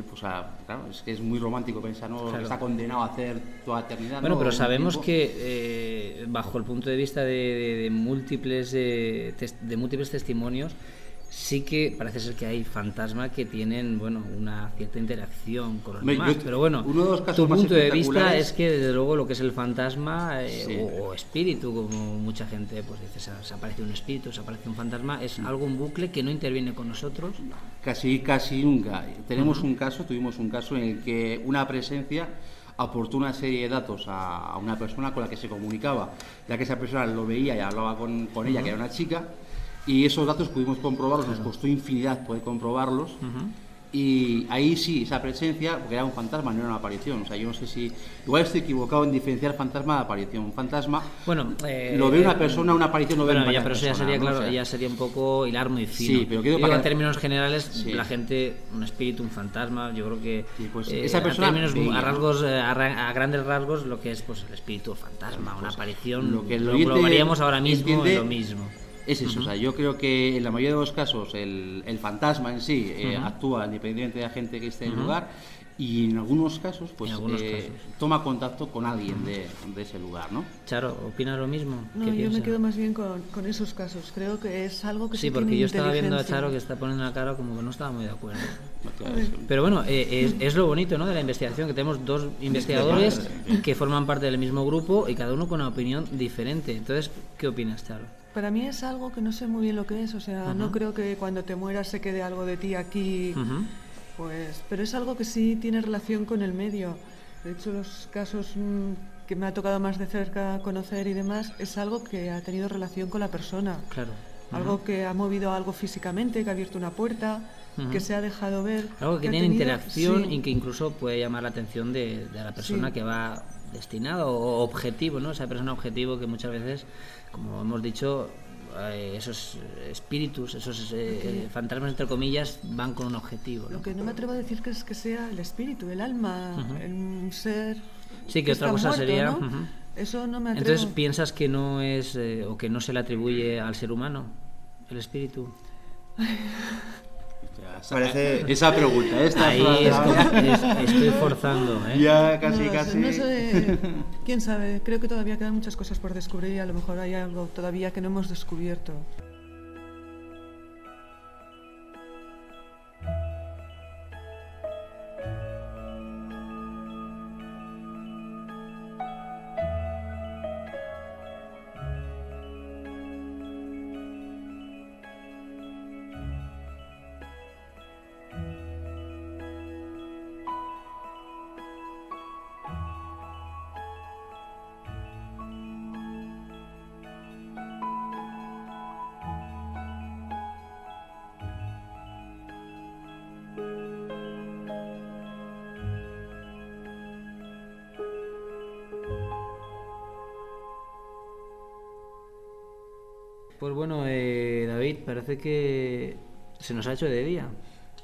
Pues claro, es que es muy romántico pensar, ¿no? Que está condenado a hacer toda eternidad. Bueno, pero sabemos que eh, bajo el punto de vista de, múltiples de múltiples testimonios sí que parece ser que hay fantasmas que tienen bueno una cierta interacción con los demás pero bueno tu punto de vista es que desde luego lo que es el fantasma eh, o, espíritu como mucha gente pues dice se, aparece un espíritu se aparece un fantasma es algo un bucle que no interviene con nosotros. Casi casi nunca tenemos un caso tuvimos un caso en el que una presencia aportó una serie de datos a, una persona con la que se comunicaba. Ya que esa persona lo veía y hablaba con, con ella que era una chica y esos datos pudimos comprobarlos, nos costó infinidad poder comprobarlos. Y ahí sí, esa presencia, porque era un fantasma, no era una aparición. O sea, yo no sé si. Igual estoy equivocado en diferenciar fantasma de aparición. Un fantasma. Bueno, lo ve una persona, una aparición lo ve bueno, ya, Pero eso ya sería, claro, ya sería un poco hilar muy fino. Sí, pero quiero para... en términos generales, la gente, un espíritu, un fantasma, yo creo que. Pues eh, esa persona. a, rasgos, eh, a, grandes rasgos, lo que es pues el espíritu, fantasma, una pues, aparición, lo que lo, lo ahora mismo en lo mismo es eso. O sea, yo creo que en la mayoría de los casos el, el fantasma en sí eh, actúa independientemente de la gente que esté en el lugar y en algunos casos pues eh, toma contacto con alguien de, de, ese lugar, ¿no? Charo, ¿opinas lo mismo? No, yo me quedo más bien con, con, esos casos. Creo que es algo que sí, porque yo estaba viendo a Charo que está poniendo la cara como que no estaba muy de acuerdo. Pero bueno, eh, es, es, lo bonito ¿no? de la investigación, que tenemos dos investigadores que forman parte del mismo grupo y cada uno con una opinión diferente. Entonces, ¿qué opinas, Charo? Para mí es algo que no sé muy bien lo que es, o sea, no creo que cuando te mueras se quede algo de ti aquí, pues, pero es algo que sí tiene relación con el medio. De hecho, los casos mm, que me ha tocado más de cerca conocer y demás, es algo que ha tenido relación con la persona. Claro. Algo que ha movido algo físicamente, que ha abierto una puerta, que se ha dejado ver. Algo que, tiene interacción y que incluso puede llamar la atención de, la persona que va destinado o objetivo, ¿no? Esa persona objetivo que muchas veces como hemos dicho, eh, esos espíritus, esos eh, fantasmas entre comillas, van con un objetivo. Lo que no me atrevo a decir que es que sea el espíritu, el alma, un ser. Sí, que, otra cosa sería. Eso no me atrevo. Entonces, ¿piensas que no es eh, o que no se le atribuye al ser humano el espíritu? Parece... Esa pregunta, esta Ahí estoy forzando. ¿eh? Ya casi, casi. No sé, quién sabe. Creo que todavía quedan muchas cosas por descubrir y a lo mejor hay algo todavía que no hemos descubierto. Pues bueno, eh, David, parece que se nos ha hecho de día.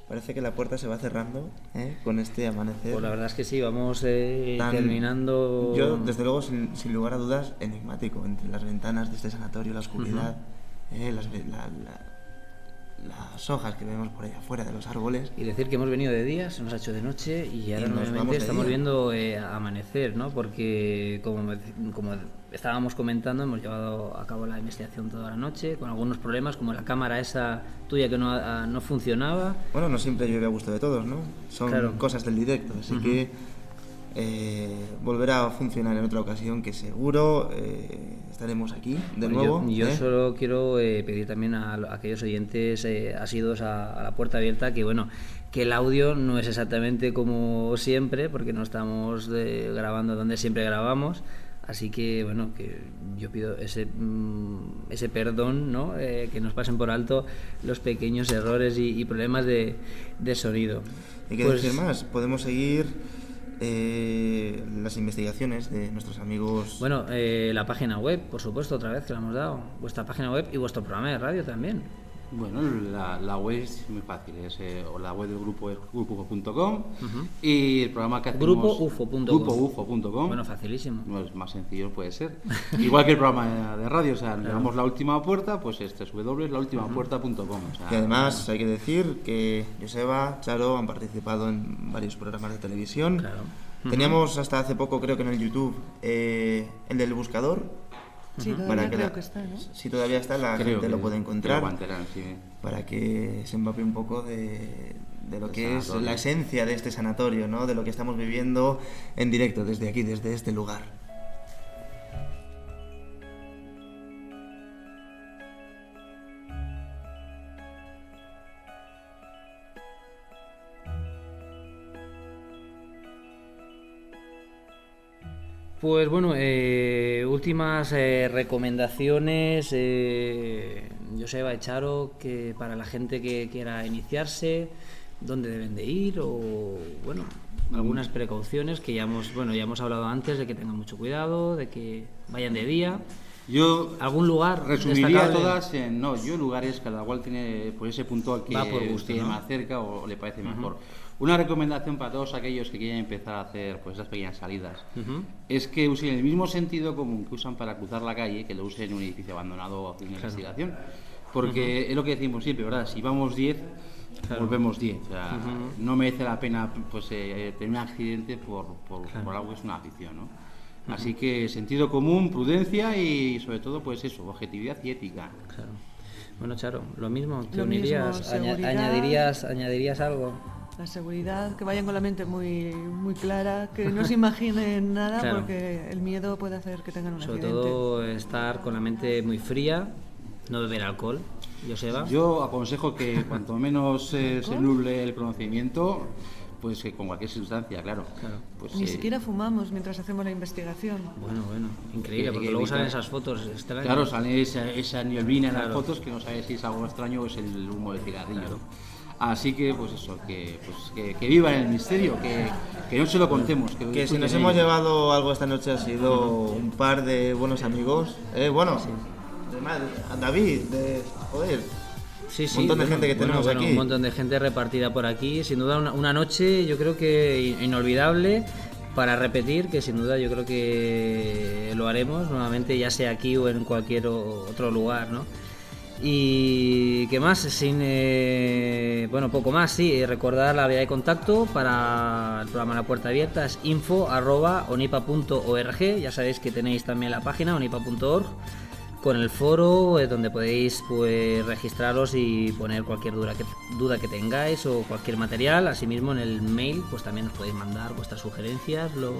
Parece que la puerta se va cerrando ¿eh? con este amanecer. Pues la verdad es que sí, vamos eh, terminando. Yo, desde luego, sin, lugar a dudas, enigmático. Entre las ventanas de este sanatorio, la oscuridad, eh, las, la, las hojas que vemos por ahí afuera de los árboles. Y decir que hemos venido de día, se nos ha hecho de noche y ahora nuevamente estamos viendo eh, amanecer, ¿no? Porque como, como estábamos comentando, hemos llevado a cabo la investigación toda la noche con algunos problemas, como la cámara esa tuya que no, ah, no funcionaba. Bueno, no siempre llueve a gusto de todos, ¿no? Son cosas del directo, así que eh, volverá a funcionar en otra ocasión que seguro eh, estaremos aquí de nuevo. Yo, ¿eh? solo quiero pedir también a, aquellos oyentes asidos a, a, la puerta abierta que bueno que el audio no es exactamente como siempre porque no estamos grabando donde siempre grabamos Así que bueno, que yo pido ese, mm, ese perdón, ¿no? que nos pasen por alto los pequeños errores y, problemas de, de, sonido. Que decir pues más, podemos seguir eh, las investigaciones de nuestros amigos. Bueno, eh, la página web, por supuesto, otra vez que la hemos dado. Vuestra página web y vuestro programa de radio también. Bueno, la, la, web es muy fácil, es, eh, la web del grupo es grupoufo.com y el programa que hacemos... Grupoufo.com. Grupoufo.com. Bueno, facilísimo. No es más sencillo, puede ser. Igual que el programa de radio, o sea, le damos la última puerta, pues este es www.laultimapuerta.com. O sea, y además hay que decir que Joseba, Charo han participado en varios programas de televisión. Claro. Teníamos hasta hace poco, creo que en el YouTube, eh, el del buscador, Sí, todavía creo que está, ¿no? Si todavía está, la gente lo puede encontrar. Para que se empape un poco de, de lo que es la esencia de este sanatorio, ¿no? De lo que estamos viviendo en directo desde aquí, desde este lugar. Pues bueno, eh, últimas eh, recomendaciones, eh, Joseba Echaro, que para la gente que quiera iniciarse, dónde deben de ir o bueno, algunas precauciones que ya hemos, bueno, ya hemos hablado antes de que tengan mucho cuidado, de que vayan de día. Yo algún lugar resumiría todas en no, yo lugares cada cual tiene por ese punto al que Va por gusto, más cerca o le parece mejor. Una recomendación para todos aquellos que quieren empezar a hacer pues esas pequeñas salidas es que usen el mismo sentido común que usan para cruzar la calle, que lo usen en un edificio abandonado o haciendo investigación. Porque es lo que decimos siempre, ¿verdad? Si vamos 10, volvemos 10. O sea, no merece la pena pues, eh, tener un accidente por, por, algo que es una afición, ¿no? Así que sentido común, prudencia y sobre todo, pues eso, objetividad y ética. Bueno, Charo, lo mismo, ¿te unirías? ¿Añadirías, ¿Añadirías algo? La seguridad, que vayan con la mente muy, muy clara, que no se imaginen nada porque el miedo puede hacer que tengan un Sobre todo estar con la mente muy fría, no beber alcohol. Joseba. Yo aconsejo que cuanto menos eh, se nuble el conocimiento, pues que con cualquier sustancia, claro. Pues, Ni eh, siquiera fumamos mientras hacemos la investigación. Bueno, bueno, increíble, porque luego salen esas fotos extrañas. Claro, sale esa, esa neblina en las fotos que no sabes si es algo extraño o es el humo de cigarrillo. Así que, pues eso, que, pues, que, viva el misterio, que, que, no se lo contemos. Que, si nos hemos llevado algo esta noche ha sido un par de buenos amigos. Eh, bueno, de David, de. Joder. Sí, sí, un montón de gente que tenemos aquí. Un montón de gente repartida por aquí. Sin duda, una, una noche yo creo que inolvidable para repetir, que sin duda yo creo que lo haremos nuevamente, ya sea aquí o en cualquier otro lugar, ¿no? Y qué más, sin eh, bueno, poco más, sí, recordar la vía de contacto para el programa La Puerta Abierta es info@onipa.org, ya sabéis que tenéis también la página onipa.org con el foro eh, donde podéis pues registraros y poner cualquier duda que, duda que tengáis o cualquier material, asimismo en el mail pues también os podéis mandar vuestras sugerencias, lo,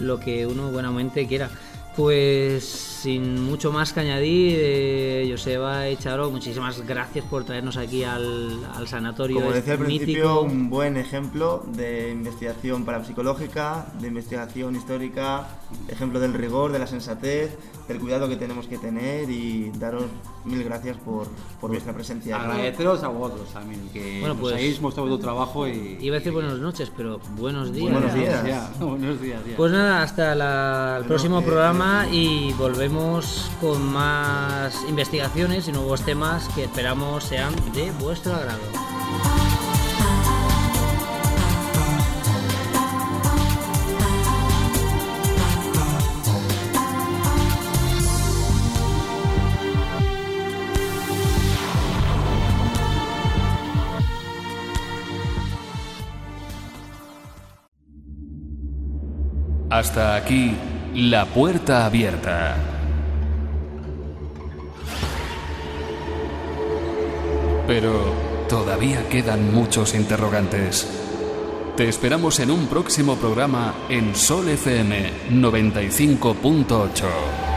lo que uno buenamente quiera. Pues sin mucho más que añadir, eh, Joseba y Charo, muchísimas gracias por traernos aquí al, sanatorio. Como decía al principio, un buen ejemplo de investigación parapsicológica, de investigación histórica, ejemplo del rigor, de la sensatez, el cuidado que tenemos que tener y daros mil gracias por, por vuestra presencia. Agradeceros a vosotros también, que bueno, pues, nos habéis mostrado tu trabajo y... Iba a decir buenas noches, pero buenos días. Buenos días. buenos días Pues nada, hasta el próximo programa y volvemos con más investigaciones y nuevos temas que esperamos sean de vuestro agrado. Hasta aquí, la puerta abierta. Pero todavía quedan muchos interrogantes. Te esperamos en un próximo programa en Sol FM 95.8.